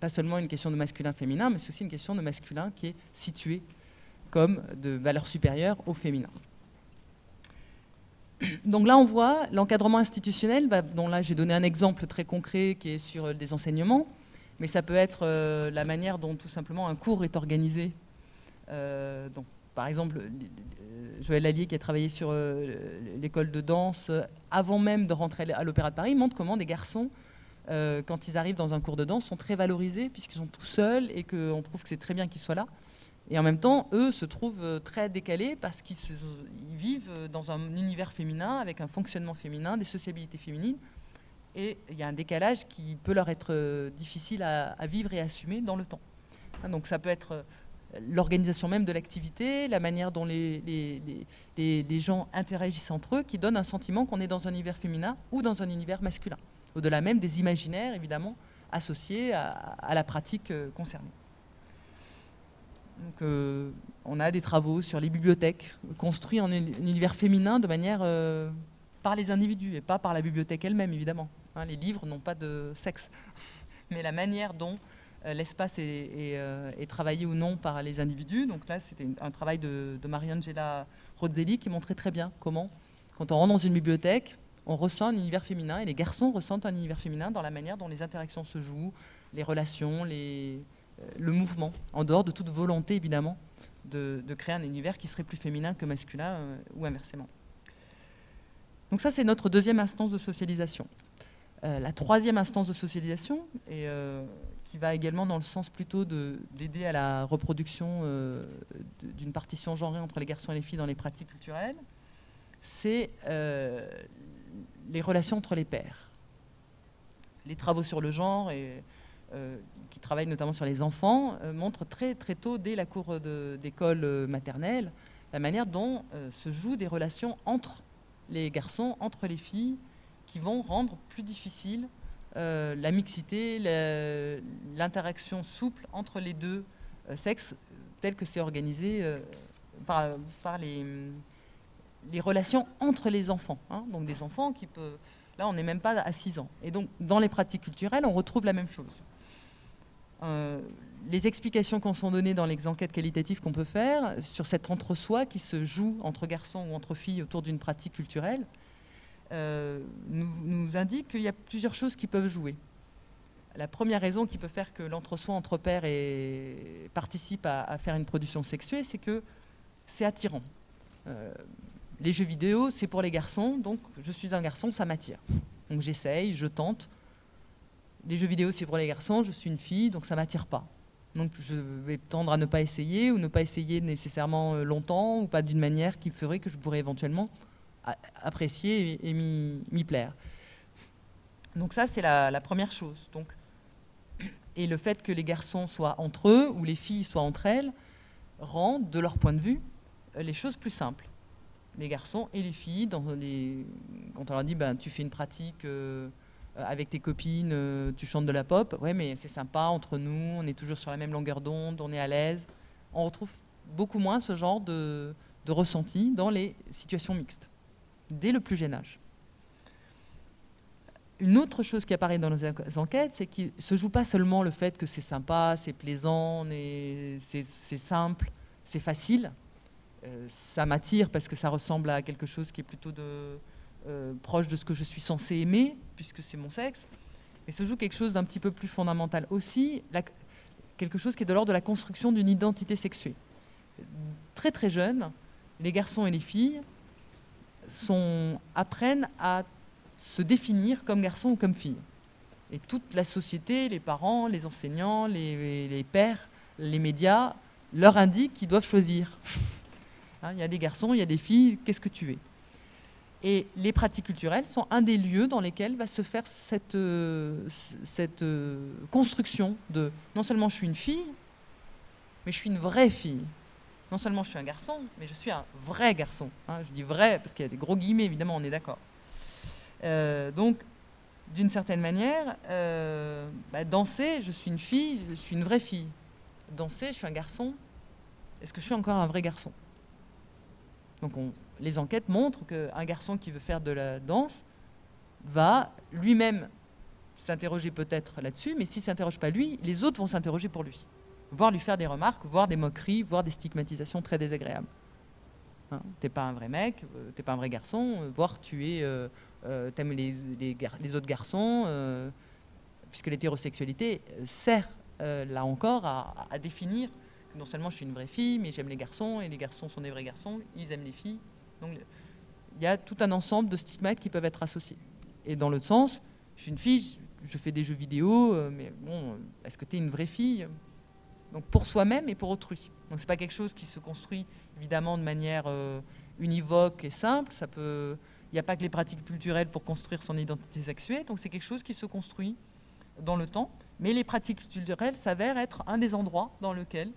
pas seulement une question de masculin-féminin, mais c'est aussi une question de masculin qui est situé comme de valeur supérieure au féminin. Donc là, on voit l'encadrement institutionnel, bah, dont là j'ai donné un exemple très concret qui est sur euh, des enseignements, mais ça peut être euh, la manière dont tout simplement un cours est organisé. donc, par exemple, Joël Lallier, qui a travaillé sur euh, l'école de danse euh, avant même de rentrer à l'Opéra de Paris, montre comment des garçons, euh, quand ils arrivent dans un cours de danse, sont très valorisés puisqu'ils sont tout seuls et qu'on trouve que c'est très bien qu'ils soient là. Et en même temps, eux se trouvent très décalés parce qu'ils vivent dans un univers féminin, avec un fonctionnement féminin, des sociabilités féminines. Et il y a un décalage qui peut leur être difficile à, vivre et à assumer dans le temps. Donc ça peut être l'organisation même de l'activité, la manière dont les, gens interagissent entre eux, qui donne un sentiment qu'on est dans un univers féminin ou dans un univers masculin. Au-delà même des imaginaires, évidemment, associés à, la pratique euh, concernée. Donc, euh, on a des travaux sur les bibliothèques, construits en un univers féminin de manière euh, par les individus et pas par la bibliothèque elle-même, évidemment. Hein, les livres n'ont pas de sexe. [laughs] Mais la manière dont euh, l'espace est, travaillé ou non par les individus. Donc là, c'était un travail de, de Mariangela Rozzelli qui montrait très bien comment, quand on rentre dans une bibliothèque, on ressent un univers féminin et les garçons ressentent un univers féminin dans la manière dont les interactions se jouent, les relations, les, le mouvement, en dehors de toute volonté évidemment de, créer un univers qui serait plus féminin que masculin ou inversement. Donc ça, c'est notre deuxième instance de socialisation. la troisième instance de socialisation, et qui va également dans le sens plutôt d'aider à la reproduction euh, d'une partition genrée entre les garçons et les filles dans les pratiques culturelles, c'est euh, les relations entre les pères. Les travaux sur le genre, et, euh, qui travaillent notamment sur les enfants, montrent très très tôt, dès la cour d'école maternelle, la manière dont se jouent des relations entre les garçons, entre les filles, qui vont rendre plus difficile euh, la mixité, l'interaction souple entre les deux euh, sexes, tel que c'est organisé euh, par, les, relations entre les enfants. Hein. donc des enfants qui peuvent... Là, on n'est même pas à 6 ans. Et donc, dans les pratiques culturelles, on retrouve la même chose. Les explications qu'on sont données dans les enquêtes qualitatives qu'on peut faire sur cet entre-soi qui se joue entre garçons ou entre filles autour d'une pratique culturelle, euh, nous, indique qu'il y a plusieurs choses qui peuvent jouer. La première raison qui peut faire que l'entre-soi entre pères participe à, faire une production sexuée, c'est que c'est attirant. Euh, les jeux vidéo, c'est pour les garçons, donc je suis un garçon, ça m'attire. Donc j'essaye, je tente. Les jeux vidéo, c'est pour les garçons, je suis une fille, donc ça m'attire pas. Donc je vais tendre à ne pas essayer, ou ne pas essayer nécessairement euh, longtemps, ou pas d'une manière qui ferait que je pourrais éventuellement apprécier et, m'y plaire. Donc ça, c'est la, première chose. Donc, et le fait que les garçons soient entre eux ou les filles soient entre elles rend, de leur point de vue, les choses plus simples. les garçons et les filles, quand on leur dit ben, tu fais une pratique euh, avec tes copines, euh, tu chantes de la pop, ouais mais c'est sympa entre nous, on est toujours sur la même longueur d'onde, on est à l'aise. On retrouve beaucoup moins ce genre de, ressenti dans les situations mixtes, dès le plus jeune âge. Une autre chose qui apparaît dans nos enquêtes, c'est qu'il ne se joue pas seulement le fait que c'est sympa, c'est plaisant, c'est simple, c'est facile. Euh, ça m'attire parce que ça ressemble à quelque chose qui est plutôt euh, proche de ce que je suis censé aimer, puisque c'est mon sexe. Mais se joue quelque chose d'un petit peu plus fondamental aussi, quelque chose qui est de l'ordre de la construction d'une identité sexuée. Très très jeune, les garçons et les filles apprennent à se définir comme garçon ou comme fille. Et toute la société, les parents, les enseignants, les, pères, les médias leur indiquent qu'ils doivent choisir. [laughs] Hein, il y a des garçons, il y a des filles, qu'est-ce que tu es? Et les pratiques culturelles sont un des lieux dans lesquels va se faire cette, euh, euh, construction de non seulement je suis une fille, mais je suis une vraie fille. Non seulement je suis un garçon, mais je suis un vrai garçon. Hein. je dis vrai parce qu'il y a des gros guillemets, évidemment, on est d'accord. Euh, donc, d'une certaine manière, bah, danser, je suis une fille, je suis une vraie fille. Danser, je suis un garçon. Est-ce que je suis encore un vrai garçon? Donc, les enquêtes montrent qu'un garçon qui veut faire de la danse va lui-même s'interroger peut-être là-dessus, mais s'il ne s'interroge pas lui, les autres vont s'interroger pour lui, voire lui faire des remarques, voire des moqueries, voire des stigmatisations très désagréables. Hein, t'es pas un vrai mec, euh, t'es pas un vrai garçon, voire tu es les, autres garçons, euh, puisque l'hétérosexualité sert, euh, là encore, à, définir que non seulement je suis une vraie fille, mais j'aime les garçons, et les garçons sont des vrais garçons, ils aiment les filles. Donc il y a tout un ensemble de stigmates qui peuvent être associés. Et dans l'autre sens, je suis une fille, je fais des jeux vidéo, mais bon, est-ce que tu es une vraie fille? Donc pour soi-même et pour autrui. Donc c'est pas quelque chose qui se construit évidemment de manière univoque et simple, ça peut il n'y a pas que les pratiques culturelles pour construire son identité sexuée, donc c'est quelque chose qui se construit dans le temps. Mais les pratiques culturelles s'avèrent être un des endroits dans lequel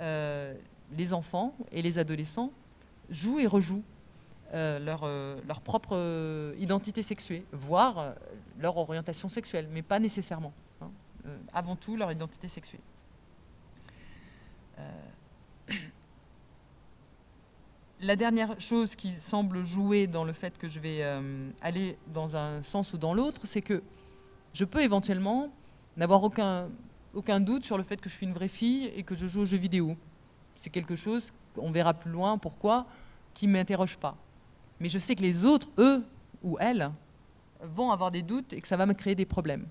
euh, les enfants et les adolescents jouent et rejouent euh, leur, euh, leur, propre identité sexuée, voire leur orientation sexuelle, mais pas nécessairement. Hein. avant tout, leur identité sexuée. [coughs] la dernière chose qui semble jouer dans le fait que je vais euh, aller dans un sens ou dans l'autre, c'est que je peux éventuellement n'avoir aucun, aucun doute sur le fait que je suis une vraie fille et que je joue aux jeux vidéo. C'est quelque chose, on verra plus loin pourquoi, qui ne m'interroge pas. Mais je sais que les autres, eux ou elles, vont avoir des doutes et que ça va me créer des problèmes.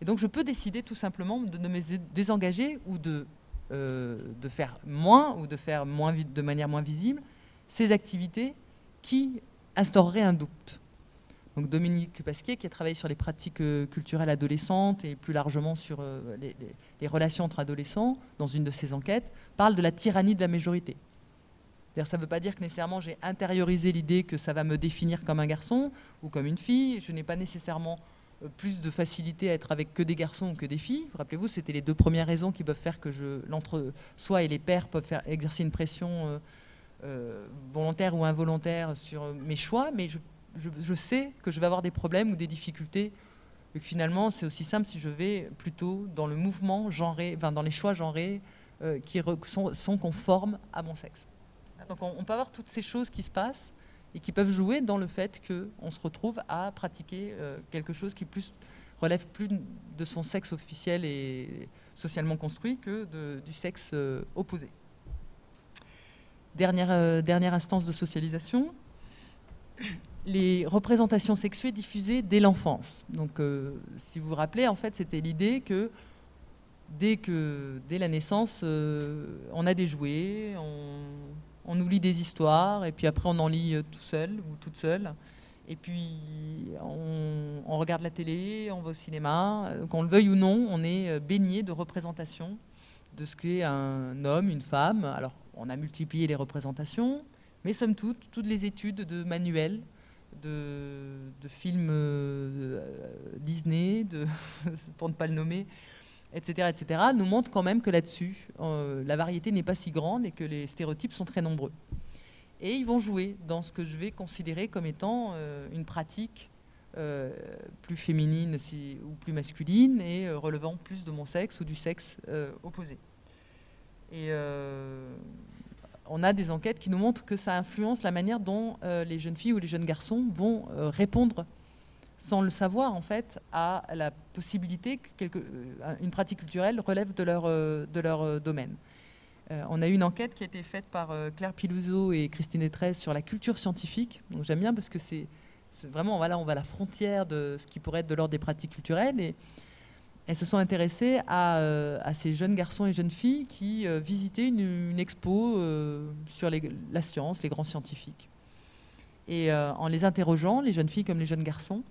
Et donc je peux décider tout simplement de me désengager ou de, euh, de faire moins ou de faire moins, de manière moins visible ces activités qui instaureraient un doute. Donc Dominique Pasquier, qui a travaillé sur les pratiques euh, culturelles adolescentes et plus largement sur euh, les, relations entre adolescents, dans une de ses enquêtes, parle de la tyrannie de la majorité. Ça ne veut pas dire que nécessairement j'ai intériorisé l'idée que ça va me définir comme un garçon ou comme une fille. Je n'ai pas nécessairement euh, plus de facilité à être avec que des garçons ou que des filles. Rappelez-vous, c'était les deux premières raisons qui peuvent faire que l'entre-soi et les pères peuvent exercer une pression euh, volontaire ou involontaire sur mes choix, mais je, sais que je vais avoir des problèmes ou des difficultés. Et que finalement, c'est aussi simple si je vais plutôt dans le mouvement dans les choix genrés euh, qui sont, conformes à mon sexe. Donc on, peut avoir toutes ces choses qui se passent et qui peuvent jouer dans le fait qu'on se retrouve à pratiquer euh, quelque chose qui relève plus de son sexe officiel et socialement construit que du sexe opposé. Dernière, euh, dernière instance de socialisation, les représentations sexuées diffusées dès l'enfance. Donc, euh, si vous vous rappelez, en fait, c'était l'idée que dès, la naissance, euh, on a des jouets, on, nous lit des histoires, et puis après, on en lit tout seul ou toute seule. Et puis, on, on, regarde la télé, on va au cinéma. Qu'on le veuille ou non, on est baigné de représentations de ce qu'est un homme, une femme. Alors, on a multiplié les représentations, mais somme toute, toutes les études de manuels, de, films euh, Disney, de, [laughs] pour ne pas le nommer, etc., etc., nous montrent quand même que là-dessus, euh, la variété n'est pas si grande et que les stéréotypes sont très nombreux. et ils vont jouer dans ce que je vais considérer comme étant une pratique plus féminine ou plus masculine et relevant plus de mon sexe ou du sexe opposé. Et on a des enquêtes qui nous montrent que ça influence la manière dont les jeunes filles ou les jeunes garçons vont répondre sans le savoir en fait, à la possibilité qu'une euh, pratique culturelle relève de leur, euh, euh, domaine. on a eu une enquête qui a été faite par Claire Pilouzeau et Christine Etrez sur la culture scientifique. J'aime bien parce que c'est vraiment, voilà, on va à la frontière de ce qui pourrait être de l'ordre des pratiques culturelles. Et elles se sont intéressées à ces jeunes garçons et jeunes filles qui visitaient une, expo sur la science, les grands scientifiques. Et en les interrogeant, les jeunes filles comme les jeunes garçons,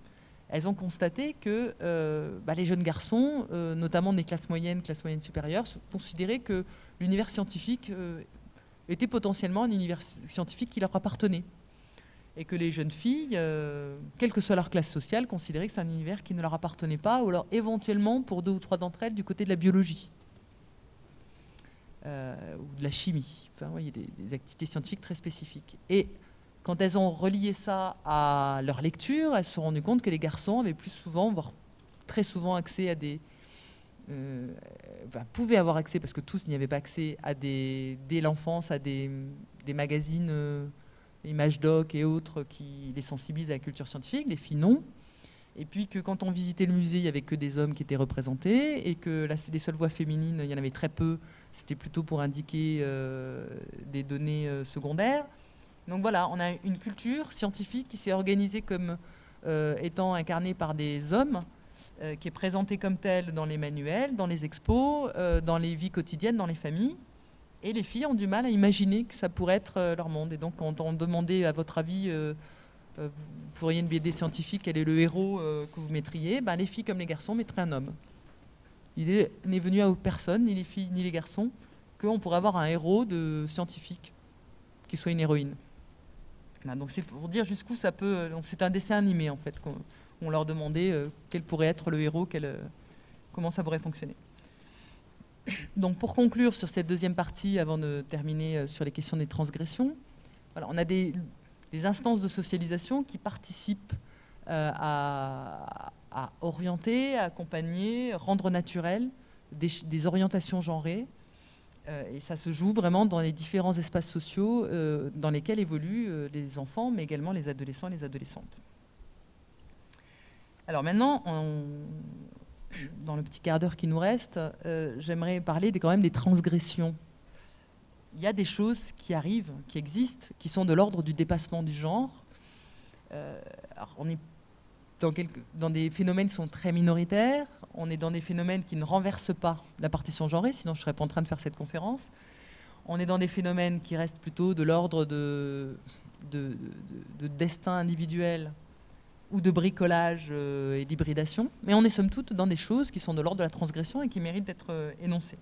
elles ont constaté que euh, bah, les jeunes garçons, euh, notamment des classes moyennes, classes moyennes supérieures, considéraient que l'univers scientifique euh, était potentiellement un univers scientifique qui leur appartenait. Et que les jeunes filles, quelle que soit leur classe sociale, considéraient que c'est un univers qui ne leur appartenait pas, ou alors éventuellement, pour deux ou trois d'entre elles, du côté de la biologie. ou de la chimie. Enfin, il y a des, des activités scientifiques très spécifiques. Et quand elles ont relié ça à leur lecture, elles se sont rendues compte que les garçons avaient plus souvent, voire très souvent, accès à des. Euh, pouvaient avoir accès, parce que tous n'y avaient pas accès, dès l'enfance, à des, magazines, euh, images doc et autres qui les sensibilisent à la culture scientifique, les filles non. Et puis que quand on visitait le musée, il n'y avait que des hommes qui étaient représentés, et que là, les seules voix féminines, il y en avait très peu, c'était plutôt pour indiquer euh, des données secondaires. Donc voilà, on a une culture scientifique qui s'est organisée comme euh, étant incarnée par des hommes, euh, qui est présentée comme telle dans les manuels, dans les expos, euh, dans les vies quotidiennes, dans les familles. Et les filles ont du mal à imaginer que ça pourrait être leur monde. Et donc quand on demandait à votre avis, vous feriez une BD scientifique, quel est le héros que vous mettriez? Ben, Les filles comme les garçons mettraient un homme. Il n'est venu à personne, ni les filles ni les garçons, qu'on pourrait avoir un héros de scientifique qui soit une héroïne donc c'est pour dire jusqu'où ça peut. C'est un dessin animé en fait. On, leur demandait euh, quel pourrait être le héros, euh, comment ça pourrait fonctionner. Donc pour conclure sur cette deuxième partie, avant de terminer euh, sur les questions des transgressions, on a des, instances de socialisation qui participent à, orienter, à accompagner, rendre naturel des orientations genrées et ça se joue vraiment dans les différents espaces sociaux euh, dans lesquels évoluent euh, les enfants, mais également les adolescents et les adolescentes. Alors maintenant, dans le petit quart d'heure qui nous reste, j'aimerais parler quand même des transgressions. Il y a des choses qui arrivent, qui existent, qui sont de l'ordre du dépassement du genre. alors on est dans, des phénomènes qui sont très minoritaires, on est dans des phénomènes qui ne renversent pas la partition genrée, sinon je ne serais pas en train de faire cette conférence. On est dans des phénomènes qui restent plutôt de l'ordre de, de, destin individuel ou de bricolage euh, et d'hybridation, mais on est somme toute dans des choses qui sont de l'ordre de la transgression et qui méritent d'être euh, énoncées.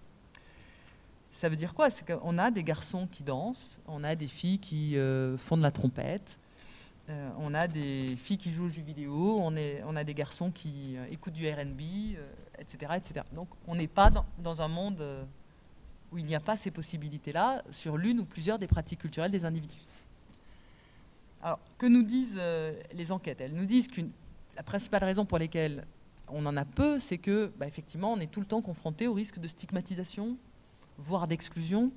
Ça veut dire quoi? C'est qu'on a des garçons qui dansent, on a des filles qui euh, font de la trompette, euh, on a des filles qui jouent aux jeux vidéo, on, a des garçons qui euh, écoutent du RB, etc., etc. Donc on n'est pas dans, un monde euh, où il n'y a pas ces possibilités-là sur l'une ou plusieurs des pratiques culturelles des individus. Alors, que nous disent les enquêtes? Elles nous disent que la principale raison pour laquelle on en a peu, c'est que, bah, effectivement, on est tout le temps confronté au risque de stigmatisation, voire d'exclusion,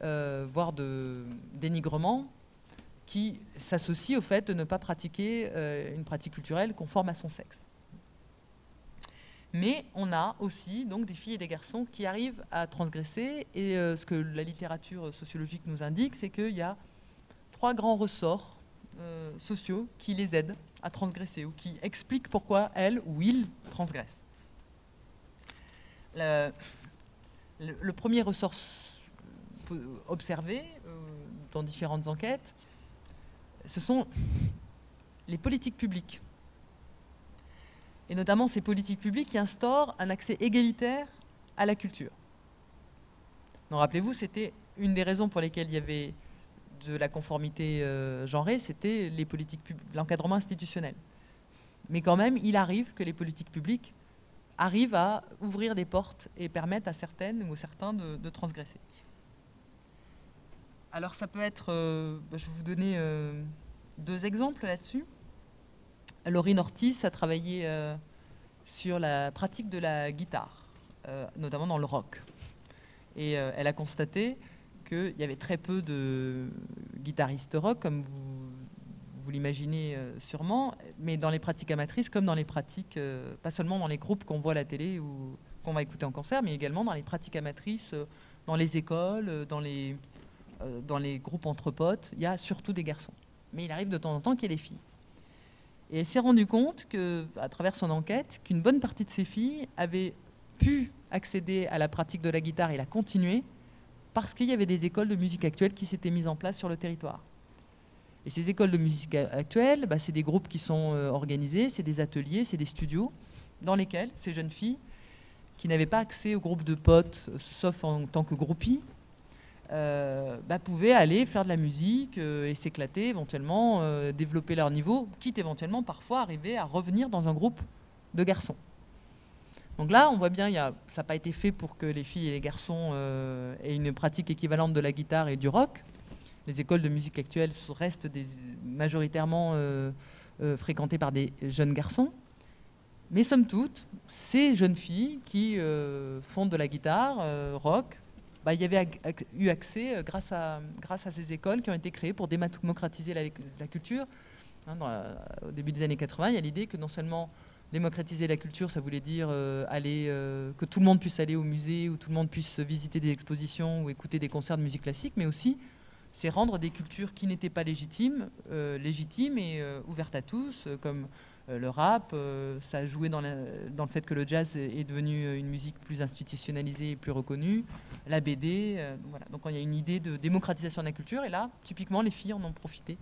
voire de dénigrement, qui s'associe au fait de ne pas pratiquer euh, une pratique culturelle conforme à son sexe. Mais on a aussi donc des filles et des garçons qui arrivent à transgresser. Et euh, ce que la littérature sociologique nous indique, c'est qu'il y a trois grands ressorts euh, sociaux qui les aident à transgresser ou qui expliquent pourquoi elles ou ils transgressent. Le, le premier ressort observé dans différentes enquêtes, ce sont les politiques publiques. Et notamment ces politiques publiques qui instaurent un accès égalitaire à la culture. Rappelez-vous, c'était une des raisons pour lesquelles il y avait de la conformité euh, genrée, c'était l'encadrement institutionnel. Mais quand même, il arrive que les politiques publiques arrivent à ouvrir des portes et permettent à certaines ou certains de transgresser. Alors ça peut être, euh, bah, je vais vous donner euh, deux exemples là-dessus. Laurine Ortiz a travaillé euh, sur la pratique de la guitare, notamment dans le rock. Et elle a constaté qu'il y avait très peu de guitaristes rock, comme vous, vous l'imaginez sûrement, mais dans les pratiques amatrices comme dans les pratiques, pas seulement dans les groupes qu'on voit à la télé ou qu'on va écouter en concert, mais également dans les pratiques amatrices, dans les écoles, dans les, dans les groupes entre potes, il y a surtout des garçons. Mais il arrive de temps en temps qu'il y ait des filles. Et elle s'est rendue compte, que, à travers son enquête, qu'une bonne partie de ces filles avaient pu accéder à la pratique de la guitare et la continuer parce qu'il y avait des écoles de musique actuelle qui s'étaient mises en place sur le territoire. Et ces écoles de musique actuelle, bah, c'est des groupes qui sont euh, organisés, c'est des ateliers, c'est des studios dans lesquels ces jeunes filles, qui n'avaient pas accès au groupe de potes, sauf en tant que groupies, euh, bah, pouvaient aller faire de la musique euh, et s'éclater, éventuellement euh, développer leur niveau, quitte éventuellement parfois arriver à revenir dans un groupe de garçons. Donc là, on voit bien, a, ça n'a pas été fait pour que les filles et les garçons aient une pratique équivalente de la guitare et du rock. Les écoles de musique actuelles restent majoritairement fréquentées par des jeunes garçons. Mais somme toute, ces jeunes filles qui font de la guitare, rock, bah, il y avait eu accès euh, grâce à, ces écoles qui ont été créées pour démocratiser la, culture. Hein, au début des années 80, il y a l'idée que non seulement démocratiser la culture, ça voulait dire euh, aller, euh, que tout le monde puisse aller au musée, ou tout le monde puisse visiter des expositions ou écouter des concerts de musique classique, mais aussi c'est rendre des cultures qui n'étaient pas légitimes, légitimes et ouvertes à tous, comme le rap, euh, ça a joué dans, dans, le fait que le jazz est devenu euh, une musique plus institutionnalisée et plus reconnue, la BD, voilà. Donc il y a une idée de démocratisation de la culture, et là, typiquement, les filles en ont profité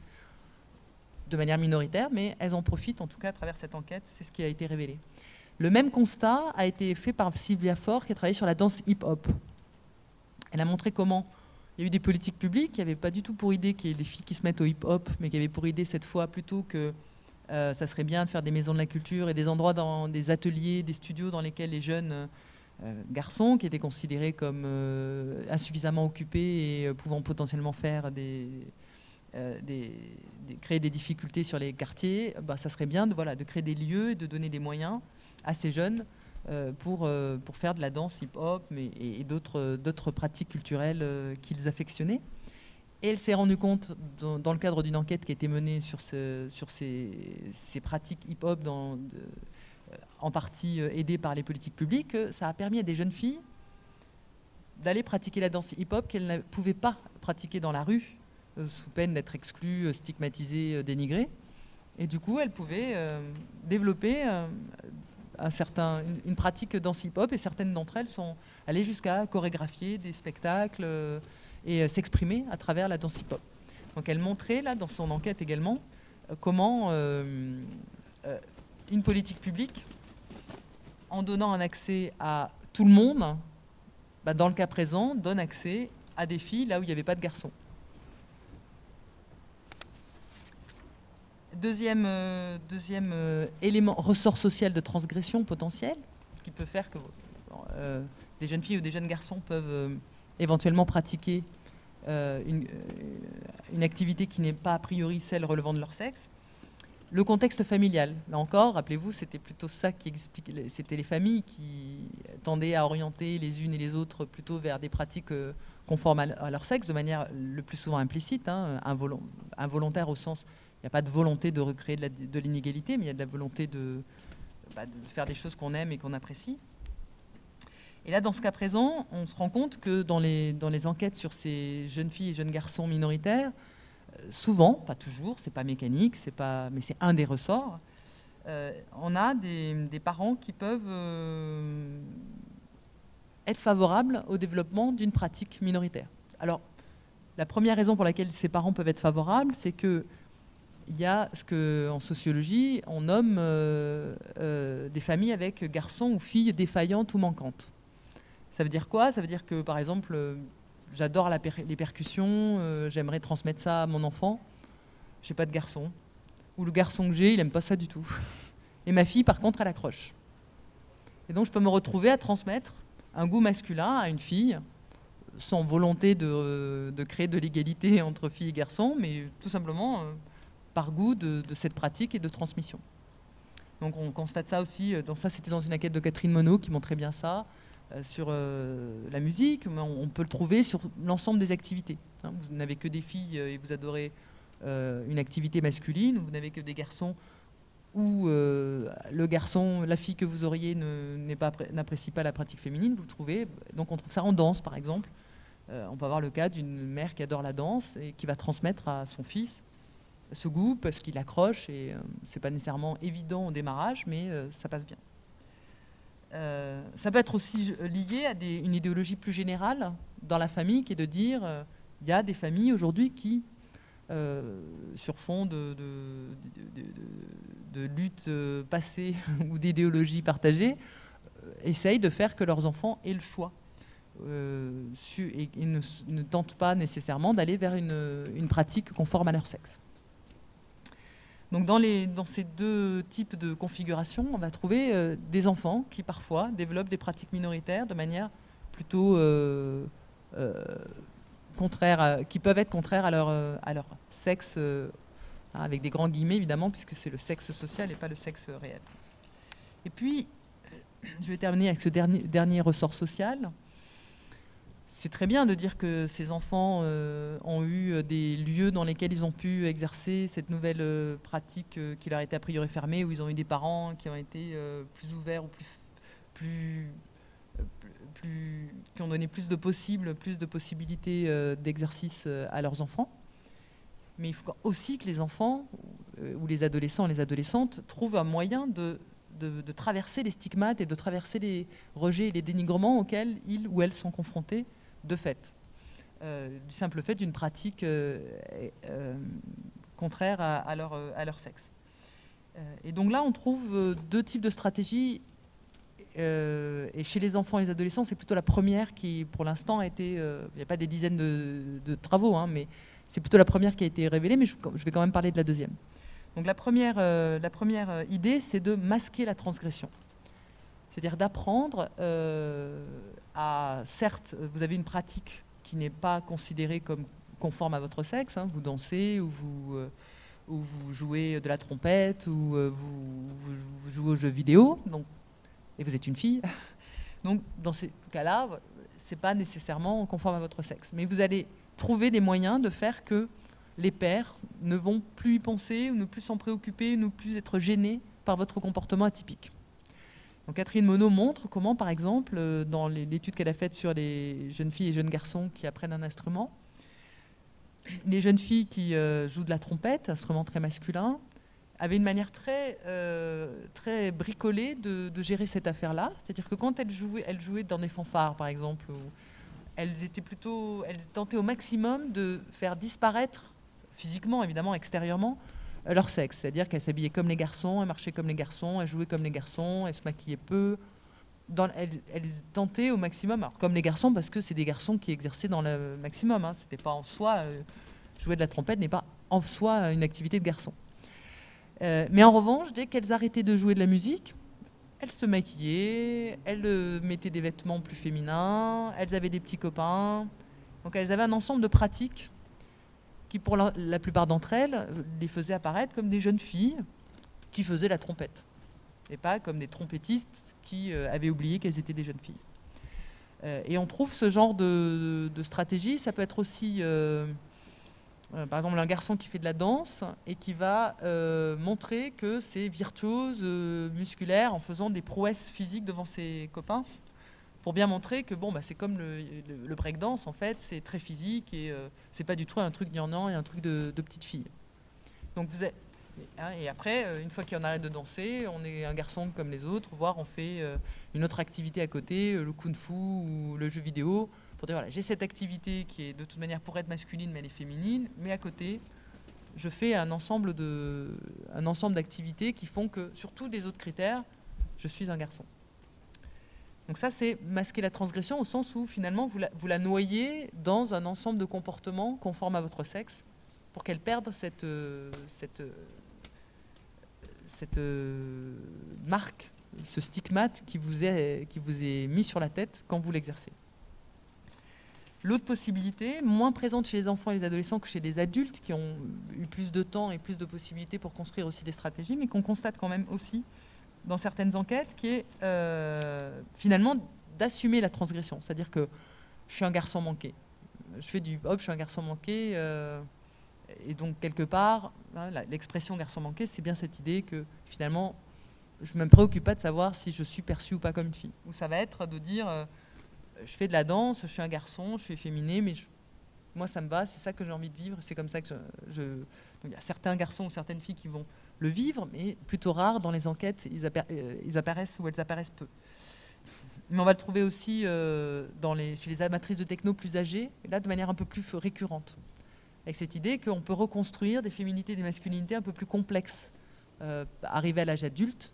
de manière minoritaire, mais elles en profitent en tout cas à travers cette enquête, c'est ce qui a été révélé. Le même constat a été fait par Sylvia Faure qui a travaillé sur la danse hip-hop. Elle a montré comment il y a eu des politiques publiques qui n'avaient pas du tout pour idée qu'il y ait des filles qui se mettent au hip-hop, mais qui avaient pour idée cette fois plutôt que euh, ça serait bien de faire des maisons de la culture et des endroits dans des ateliers, des studios dans lesquels les jeunes euh, garçons qui étaient considérés comme euh, insuffisamment occupés et pouvant potentiellement faire des, créer des difficultés sur les quartiers, bah, ça serait bien de, créer des lieux et de donner des moyens à ces jeunes pour, pour faire de la danse hip-hop et, et d'autres pratiques culturelles qu'ils affectionnaient. Et elle s'est rendue compte, dans, le cadre d'une enquête qui a été menée sur, ces, pratiques hip-hop, euh, en partie euh, aidées par les politiques publiques, que ça a permis à des jeunes filles d'aller pratiquer la danse hip-hop qu'elles ne pouvaient pas pratiquer dans la rue, euh, sous peine d'être exclues, stigmatisées, dénigrées. Et du coup, elles pouvaient développer une, pratique danse hip-hop, et certaines d'entre elles sont allées jusqu'à chorégraphier des spectacles et euh, s'exprimer à travers la danse hip-hop. Donc elle montrait là dans son enquête également euh, comment euh, une politique publique, en donnant un accès à tout le monde, bah, dans le cas présent, donne accès à des filles là où il n'y avait pas de garçons. Deuxième, deuxième élément, ressort social de transgression potentielle, qui peut faire que des jeunes filles ou des jeunes garçons peuvent éventuellement pratiquer euh, une, euh, une, activité qui n'est pas a priori celle relevant de leur sexe. Le contexte familial, là encore, rappelez-vous, c'était plutôt ça qui expliquait, c'était les familles qui tendaient à orienter les unes et les autres plutôt vers des pratiques euh, conformes à leur sexe, de manière le plus souvent implicite, hein, involontaire au sens, il n'y a pas de volonté de recréer de l'inégalité, mais il y a de la volonté de, bah, de faire des choses qu'on aime et qu'on apprécie. Et là, dans ce cas présent, on se rend compte que dans les, enquêtes sur ces jeunes filles et jeunes garçons minoritaires, euh, souvent, pas toujours, c'est pas mécanique, c'est pas, mais c'est un des ressorts, euh, on a des, parents qui peuvent euh, être favorables au développement d'une pratique minoritaire. Alors, la première raison pour laquelle ces parents peuvent être favorables, c'est que il y a ce qu'en sociologie on nomme des familles avec garçons ou filles défaillantes ou manquantes. Ça veut dire quoi? Ça veut dire que, par exemple, euh, j'adore les percussions, euh, j'aimerais transmettre ça à mon enfant. J'ai pas de garçon. Ou le garçon que j'ai, il aime pas ça du tout. [laughs] Et ma fille, par contre, elle accroche. Et donc, je peux me retrouver à transmettre un goût masculin à une fille sans volonté de, créer de l'égalité [laughs] entre filles et garçons, mais tout simplement par goût de, cette pratique et de transmission. Donc on constate ça aussi, dans ça c'était dans une enquête de Catherine Monod qui montrait bien ça, sur la musique, on, peut le trouver sur l'ensemble des activités. Hein. Vous n'avez que des filles et vous adorez une activité masculine, vous n'avez que des garçons où euh, le garçon, la fille que vous auriez n'apprécie pas, la pratique féminine, vous trouvez. Donc on trouve ça en danse, par exemple. Euh, on peut avoir le cas d'une mère qui adore la danse et qui va transmettre à son fils ce goût parce qu'il accroche et euh, c'est pas nécessairement évident au démarrage, mais ça passe bien. Ça peut être aussi lié à une idéologie plus générale dans la famille qui est de dire il y a des familles aujourd'hui qui sur fond de, de lutte euh, passée [laughs] ou d'idéologie partagée, euh, essayent de faire que leurs enfants aient le choix. Euh, et, ne, tentent pas nécessairement d'aller vers une, pratique conforme à leur sexe. Donc dans, ces deux types de configurations, on va trouver des enfants qui parfois développent des pratiques minoritaires de manière plutôt contraire, qui peuvent être contraires à leur, sexe avec des grands guillemets évidemment, puisque c'est le sexe social et pas le sexe réel. Et puis, je vais terminer avec ce dernier ressort social. C'est très bien de dire que ces enfants euh, ont eu des lieux dans lesquels ils ont pu exercer cette nouvelle euh, pratique euh, qui leur était a priori fermée, où ils ont eu des parents qui ont été plus ouverts ou plus, plus, qui ont donné plus de possibles, plus de possibilités d'exercice à leurs enfants. Mais il faut aussi que les enfants euh, ou les adolescents et les adolescentes trouvent un moyen de, de, traverser les stigmates et de traverser les rejets et les dénigrements auxquels ils ou elles sont confrontés de fait. Euh, du simple fait d'une pratique euh, contraire à, leur, sexe. et donc là, on trouve deux types de stratégies. et chez les enfants et les adolescents, c'est plutôt la première qui, pour l'instant, a été. Il n'y a pas des dizaines de, travaux, hein, mais c'est plutôt la première qui a été révélée, mais je, vais quand même parler de la deuxième. Donc la première, euh, euh, idée, c'est de masquer la transgression. C'est-à-dire d'apprendre euh, à, certes, vous avez une pratique qui n'est pas considérée comme conforme à votre sexe, hein, vous dansez ou vous, ou vous jouez de la trompette ou vous, jouez aux jeux vidéo, donc, et vous êtes une fille. [laughs] Donc dans ces cas-là, ce n'est pas nécessairement conforme à votre sexe. Mais vous allez trouver des moyens de faire que les pères ne vont plus y penser, ou ne plus s'en préoccuper, ou ne plus être gênés par votre comportement atypique. Catherine Monod montre comment, par exemple, euh, dans l'étude qu'elle a faite sur les jeunes filles et jeunes garçons qui apprennent un instrument, les jeunes filles qui euh, jouent de la trompette, instrument très masculin, avaient une manière très, euh, très bricolée de, gérer cette affaire-là. C'est-à-dire que quand elles jouaient, elles jouaient dans des fanfares, par exemple, elles étaient plutôt, elles tentaient au maximum de faire disparaître physiquement, évidemment, extérieurement, leur sexe. C'est-à-dire qu'elles s'habillaient comme les garçons, elles marchaient comme les garçons, elles jouaient comme les garçons, elles se maquillaient peu. Elles, tentaient au maximum, comme les garçons, parce que c'est des garçons qui exerçaient dans le maximum. Hein. C'était pas en soi, euh, jouer de la trompette n'est pas en soi une activité de garçon. Euh, mais en revanche, dès qu'elles arrêtaient de jouer de la musique, elles se maquillaient, elles euh, mettaient des vêtements plus féminins, elles avaient des petits copains. Donc elles avaient un ensemble de pratiques qui, pour la, plupart d'entre elles, les faisaient apparaître comme des jeunes filles qui faisaient la trompette. Et pas comme des trompettistes qui euh, avaient oublié qu'elles étaient des jeunes filles. Euh, et on trouve ce genre de, stratégie. Ça peut être aussi euh, par exemple un garçon qui fait de la danse et qui va euh, montrer que c'est virtuose euh, musculaire en faisant des prouesses physiques devant ses copains pour bien montrer que bon bah c'est comme le, breakdance en fait c'est très physique et c'est pas du tout un truc gnangnan et un truc de, petite fille donc vous hein, et après une fois qu'on arrête de danser on est un garçon comme les autres voire on fait une autre activité à côté le kung-fu ou le jeu vidéo pour dire voilà, j'ai cette activité qui est de toute manière pour être masculine, mais elle est féminine, mais à côté, je fais un ensemble de, un ensemble d'activités qui font que, sur tous les autres critères, je suis un garçon. Donc ça, c'est masquer la transgression au sens où finalement vous la, noyez dans un ensemble de comportements conformes à votre sexe pour qu'elle perde cette, cette, cette marque, ce stigmate qui vous, est, qui vous est mis sur la tête quand vous l'exercez. L'autre possibilité, moins présente chez les enfants et les adolescents que chez les adultes, qui ont eu plus de temps et plus de possibilités pour construire aussi des stratégies, mais qu'on constate quand même aussi dans certaines enquêtes, qui est euh, finalement d'assumer la transgression. C'est-à-dire que je suis un garçon manqué. Je fais du hop, je suis un garçon manqué. Euh, et donc, quelque part, hein, l'expression garçon manqué, c'est bien cette idée que finalement, je ne me préoccupe pas de savoir si je suis perçue ou pas comme une fille. Ou ça va être de dire euh, je fais de la danse, je suis un garçon, je suis efféminé, mais moi ça me va, c'est ça que j'ai envie de vivre, c'est comme ça que je. Il y a certains garçons ou certaines filles qui vont le vivre, mais plutôt rare dans les enquêtes, ils, euh, apparaissent ou elles apparaissent peu. Mais on va le trouver aussi euh, chez les amatrices de techno plus âgées, là de manière un peu plus récurrente. Avec cette idée qu'on peut reconstruire des féminités, des masculinités un peu plus complexes, euh, arriver à l'âge adulte,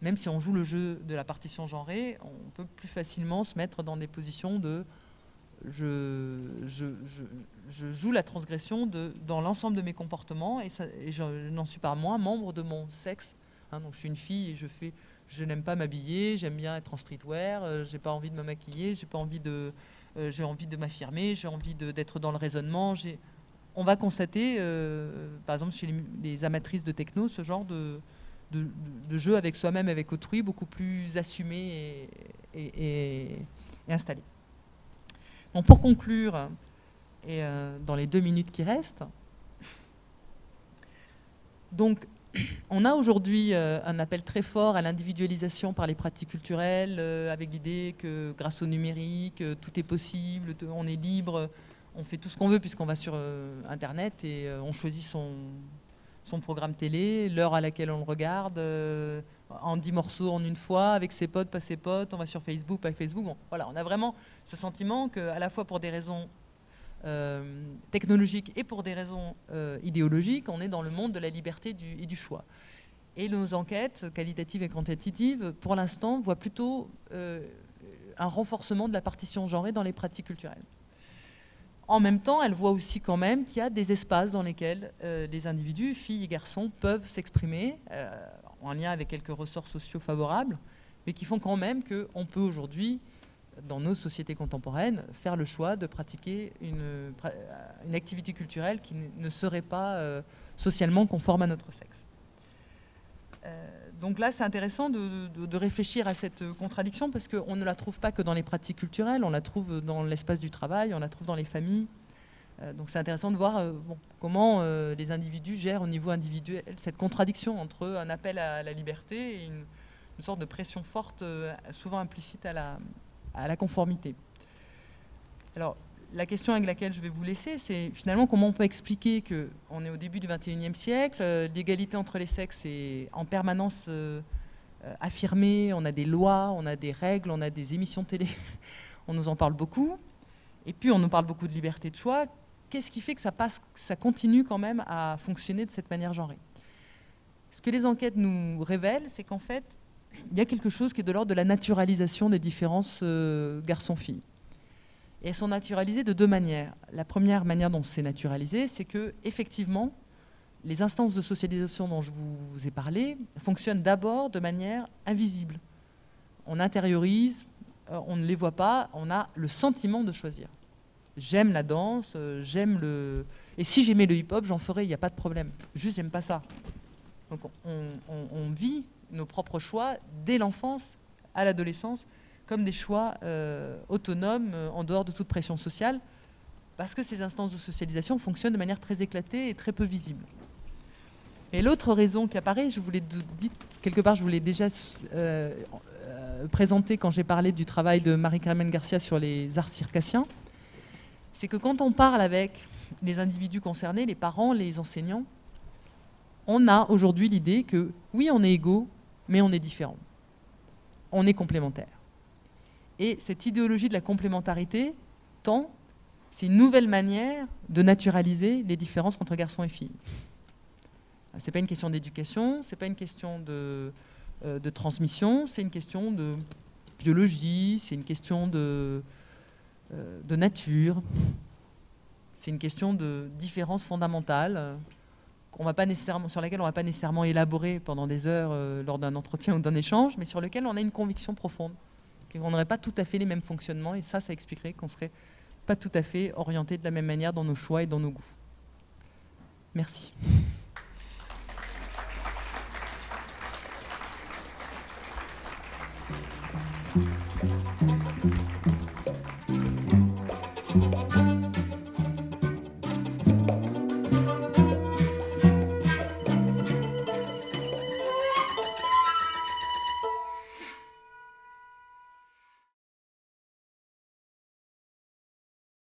même si on joue le jeu de la partition genrée, on peut plus facilement se mettre dans des positions de je, joue la transgression dans l'ensemble de mes comportements et, je n'en suis pas moins membre de mon sexe. Hein. donc je suis une fille et je fais, je n'aime pas m'habiller, j'aime bien être en streetwear, euh, j'ai pas envie de me maquiller, j'ai pas envie de, euh, j'ai envie de m'affirmer, j'ai envie d'être dans le raisonnement. On va constater, euh, par exemple chez les, amatrices de techno, ce genre de, jeu avec soi-même, avec autrui, beaucoup plus assumé et installé pour conclure, et euh, dans les deux minutes qui restent, donc on a aujourd'hui euh, un appel très fort à l'individualisation par les pratiques culturelles, euh, avec l'idée que grâce au numérique, tout est possible, on est libre, on fait tout ce qu'on veut puisqu'on va sur Internet et on choisit son, son programme télé, l'heure à laquelle on le regarde, en dix morceaux en une fois, avec ses potes, pas ses potes, on va sur Facebook, pas Facebook. Bon, voilà, on a vraiment ce sentiment qu'à la fois pour des raisons euh, technologiques et pour des raisons euh, idéologiques, on est dans le monde de la liberté et du choix. Et nos enquêtes, qualitatives et quantitatives, pour l'instant, voient plutôt euh, un renforcement de la partition genrée dans les pratiques culturelles. En même temps, elles voient aussi quand même qu'il y a des espaces dans lesquels les individus, filles et garçons, peuvent s'exprimer en lien avec quelques ressorts sociaux favorables, mais qui font quand même qu'on peut aujourd'hui, dans nos sociétés contemporaines, faire le choix de pratiquer une, activité culturelle qui ne serait pas euh, socialement conforme à notre sexe. Euh, donc là, c'est intéressant de, réfléchir à cette contradiction parce qu'on ne la trouve pas que dans les pratiques culturelles, on la trouve dans l'espace du travail, on la trouve dans les familles, donc c'est intéressant de voir euh, comment euh, les individus gèrent au niveau individuel cette contradiction entre un appel à la liberté et une, sorte de pression forte, souvent implicite à la, conformité. Alors, la question avec laquelle je vais vous laisser, c'est finalement comment on peut expliquer qu'on est au début du XXIe siècle, l'égalité entre les sexes est en permanence affirmée, on a des lois, on a des règles, on a des émissions télé, [laughs] on nous en parle beaucoup, et puis on nous parle beaucoup de liberté de choix qu'est-ce qui fait que ça, continue quand même à fonctionner de cette manière genrée? Ce que les enquêtes nous révèlent, c'est qu'en fait, il y a quelque chose qui est de l'ordre de la naturalisation des différences euh, garçons-filles. Et elles sont naturalisées de deux manières. La première manière dont c'est naturalisé, c'est que effectivement, les instances de socialisation dont je vous ai parlé fonctionnent d'abord de manière invisible. On intériorise, euh, on ne les voit pas, on a le sentiment de choisir j'aime la danse, euh, j'aime le... Et si j'aimais le hip-hop, j'en ferais, il n'y a pas de problème. Juste, j'aime pas ça. Donc on, vit nos propres choix dès l'enfance à l'adolescence comme des choix euh, autonomes, euh, en dehors de toute pression sociale, parce que ces instances de socialisation fonctionnent de manière très éclatée et très peu visible. Et l'autre raison qui apparaît, je vous l'ai dit quelque part, je vous déjà présenté quand j'ai parlé du travail de Marie-Carmen Garcia sur les arts circassiens, c'est que quand on parle avec les individus concernés, les parents, les enseignants, on a aujourd'hui l'idée que oui, on est égaux, mais on est différents. On est complémentaires. Et cette idéologie de la complémentarité tend, c'est une nouvelle manière de naturaliser les différences entre garçons et filles. Ce n'est pas une question d'éducation, ce n'est pas une question de, euh, de transmission, c'est une question de biologie, c'est une question de, de nature. C'est une question de différence fondamentale euh, va pas nécessairement, sur laquelle on ne va pas nécessairement élaborer pendant des heures euh, lors d'un entretien ou d'un échange, mais sur lequel on a une conviction profonde, qu'on n'aurait pas tout à fait les mêmes fonctionnements, et ça, ça expliquerait qu'on serait pas tout à fait orientés de la même manière dans nos choix et dans nos goûts. Merci.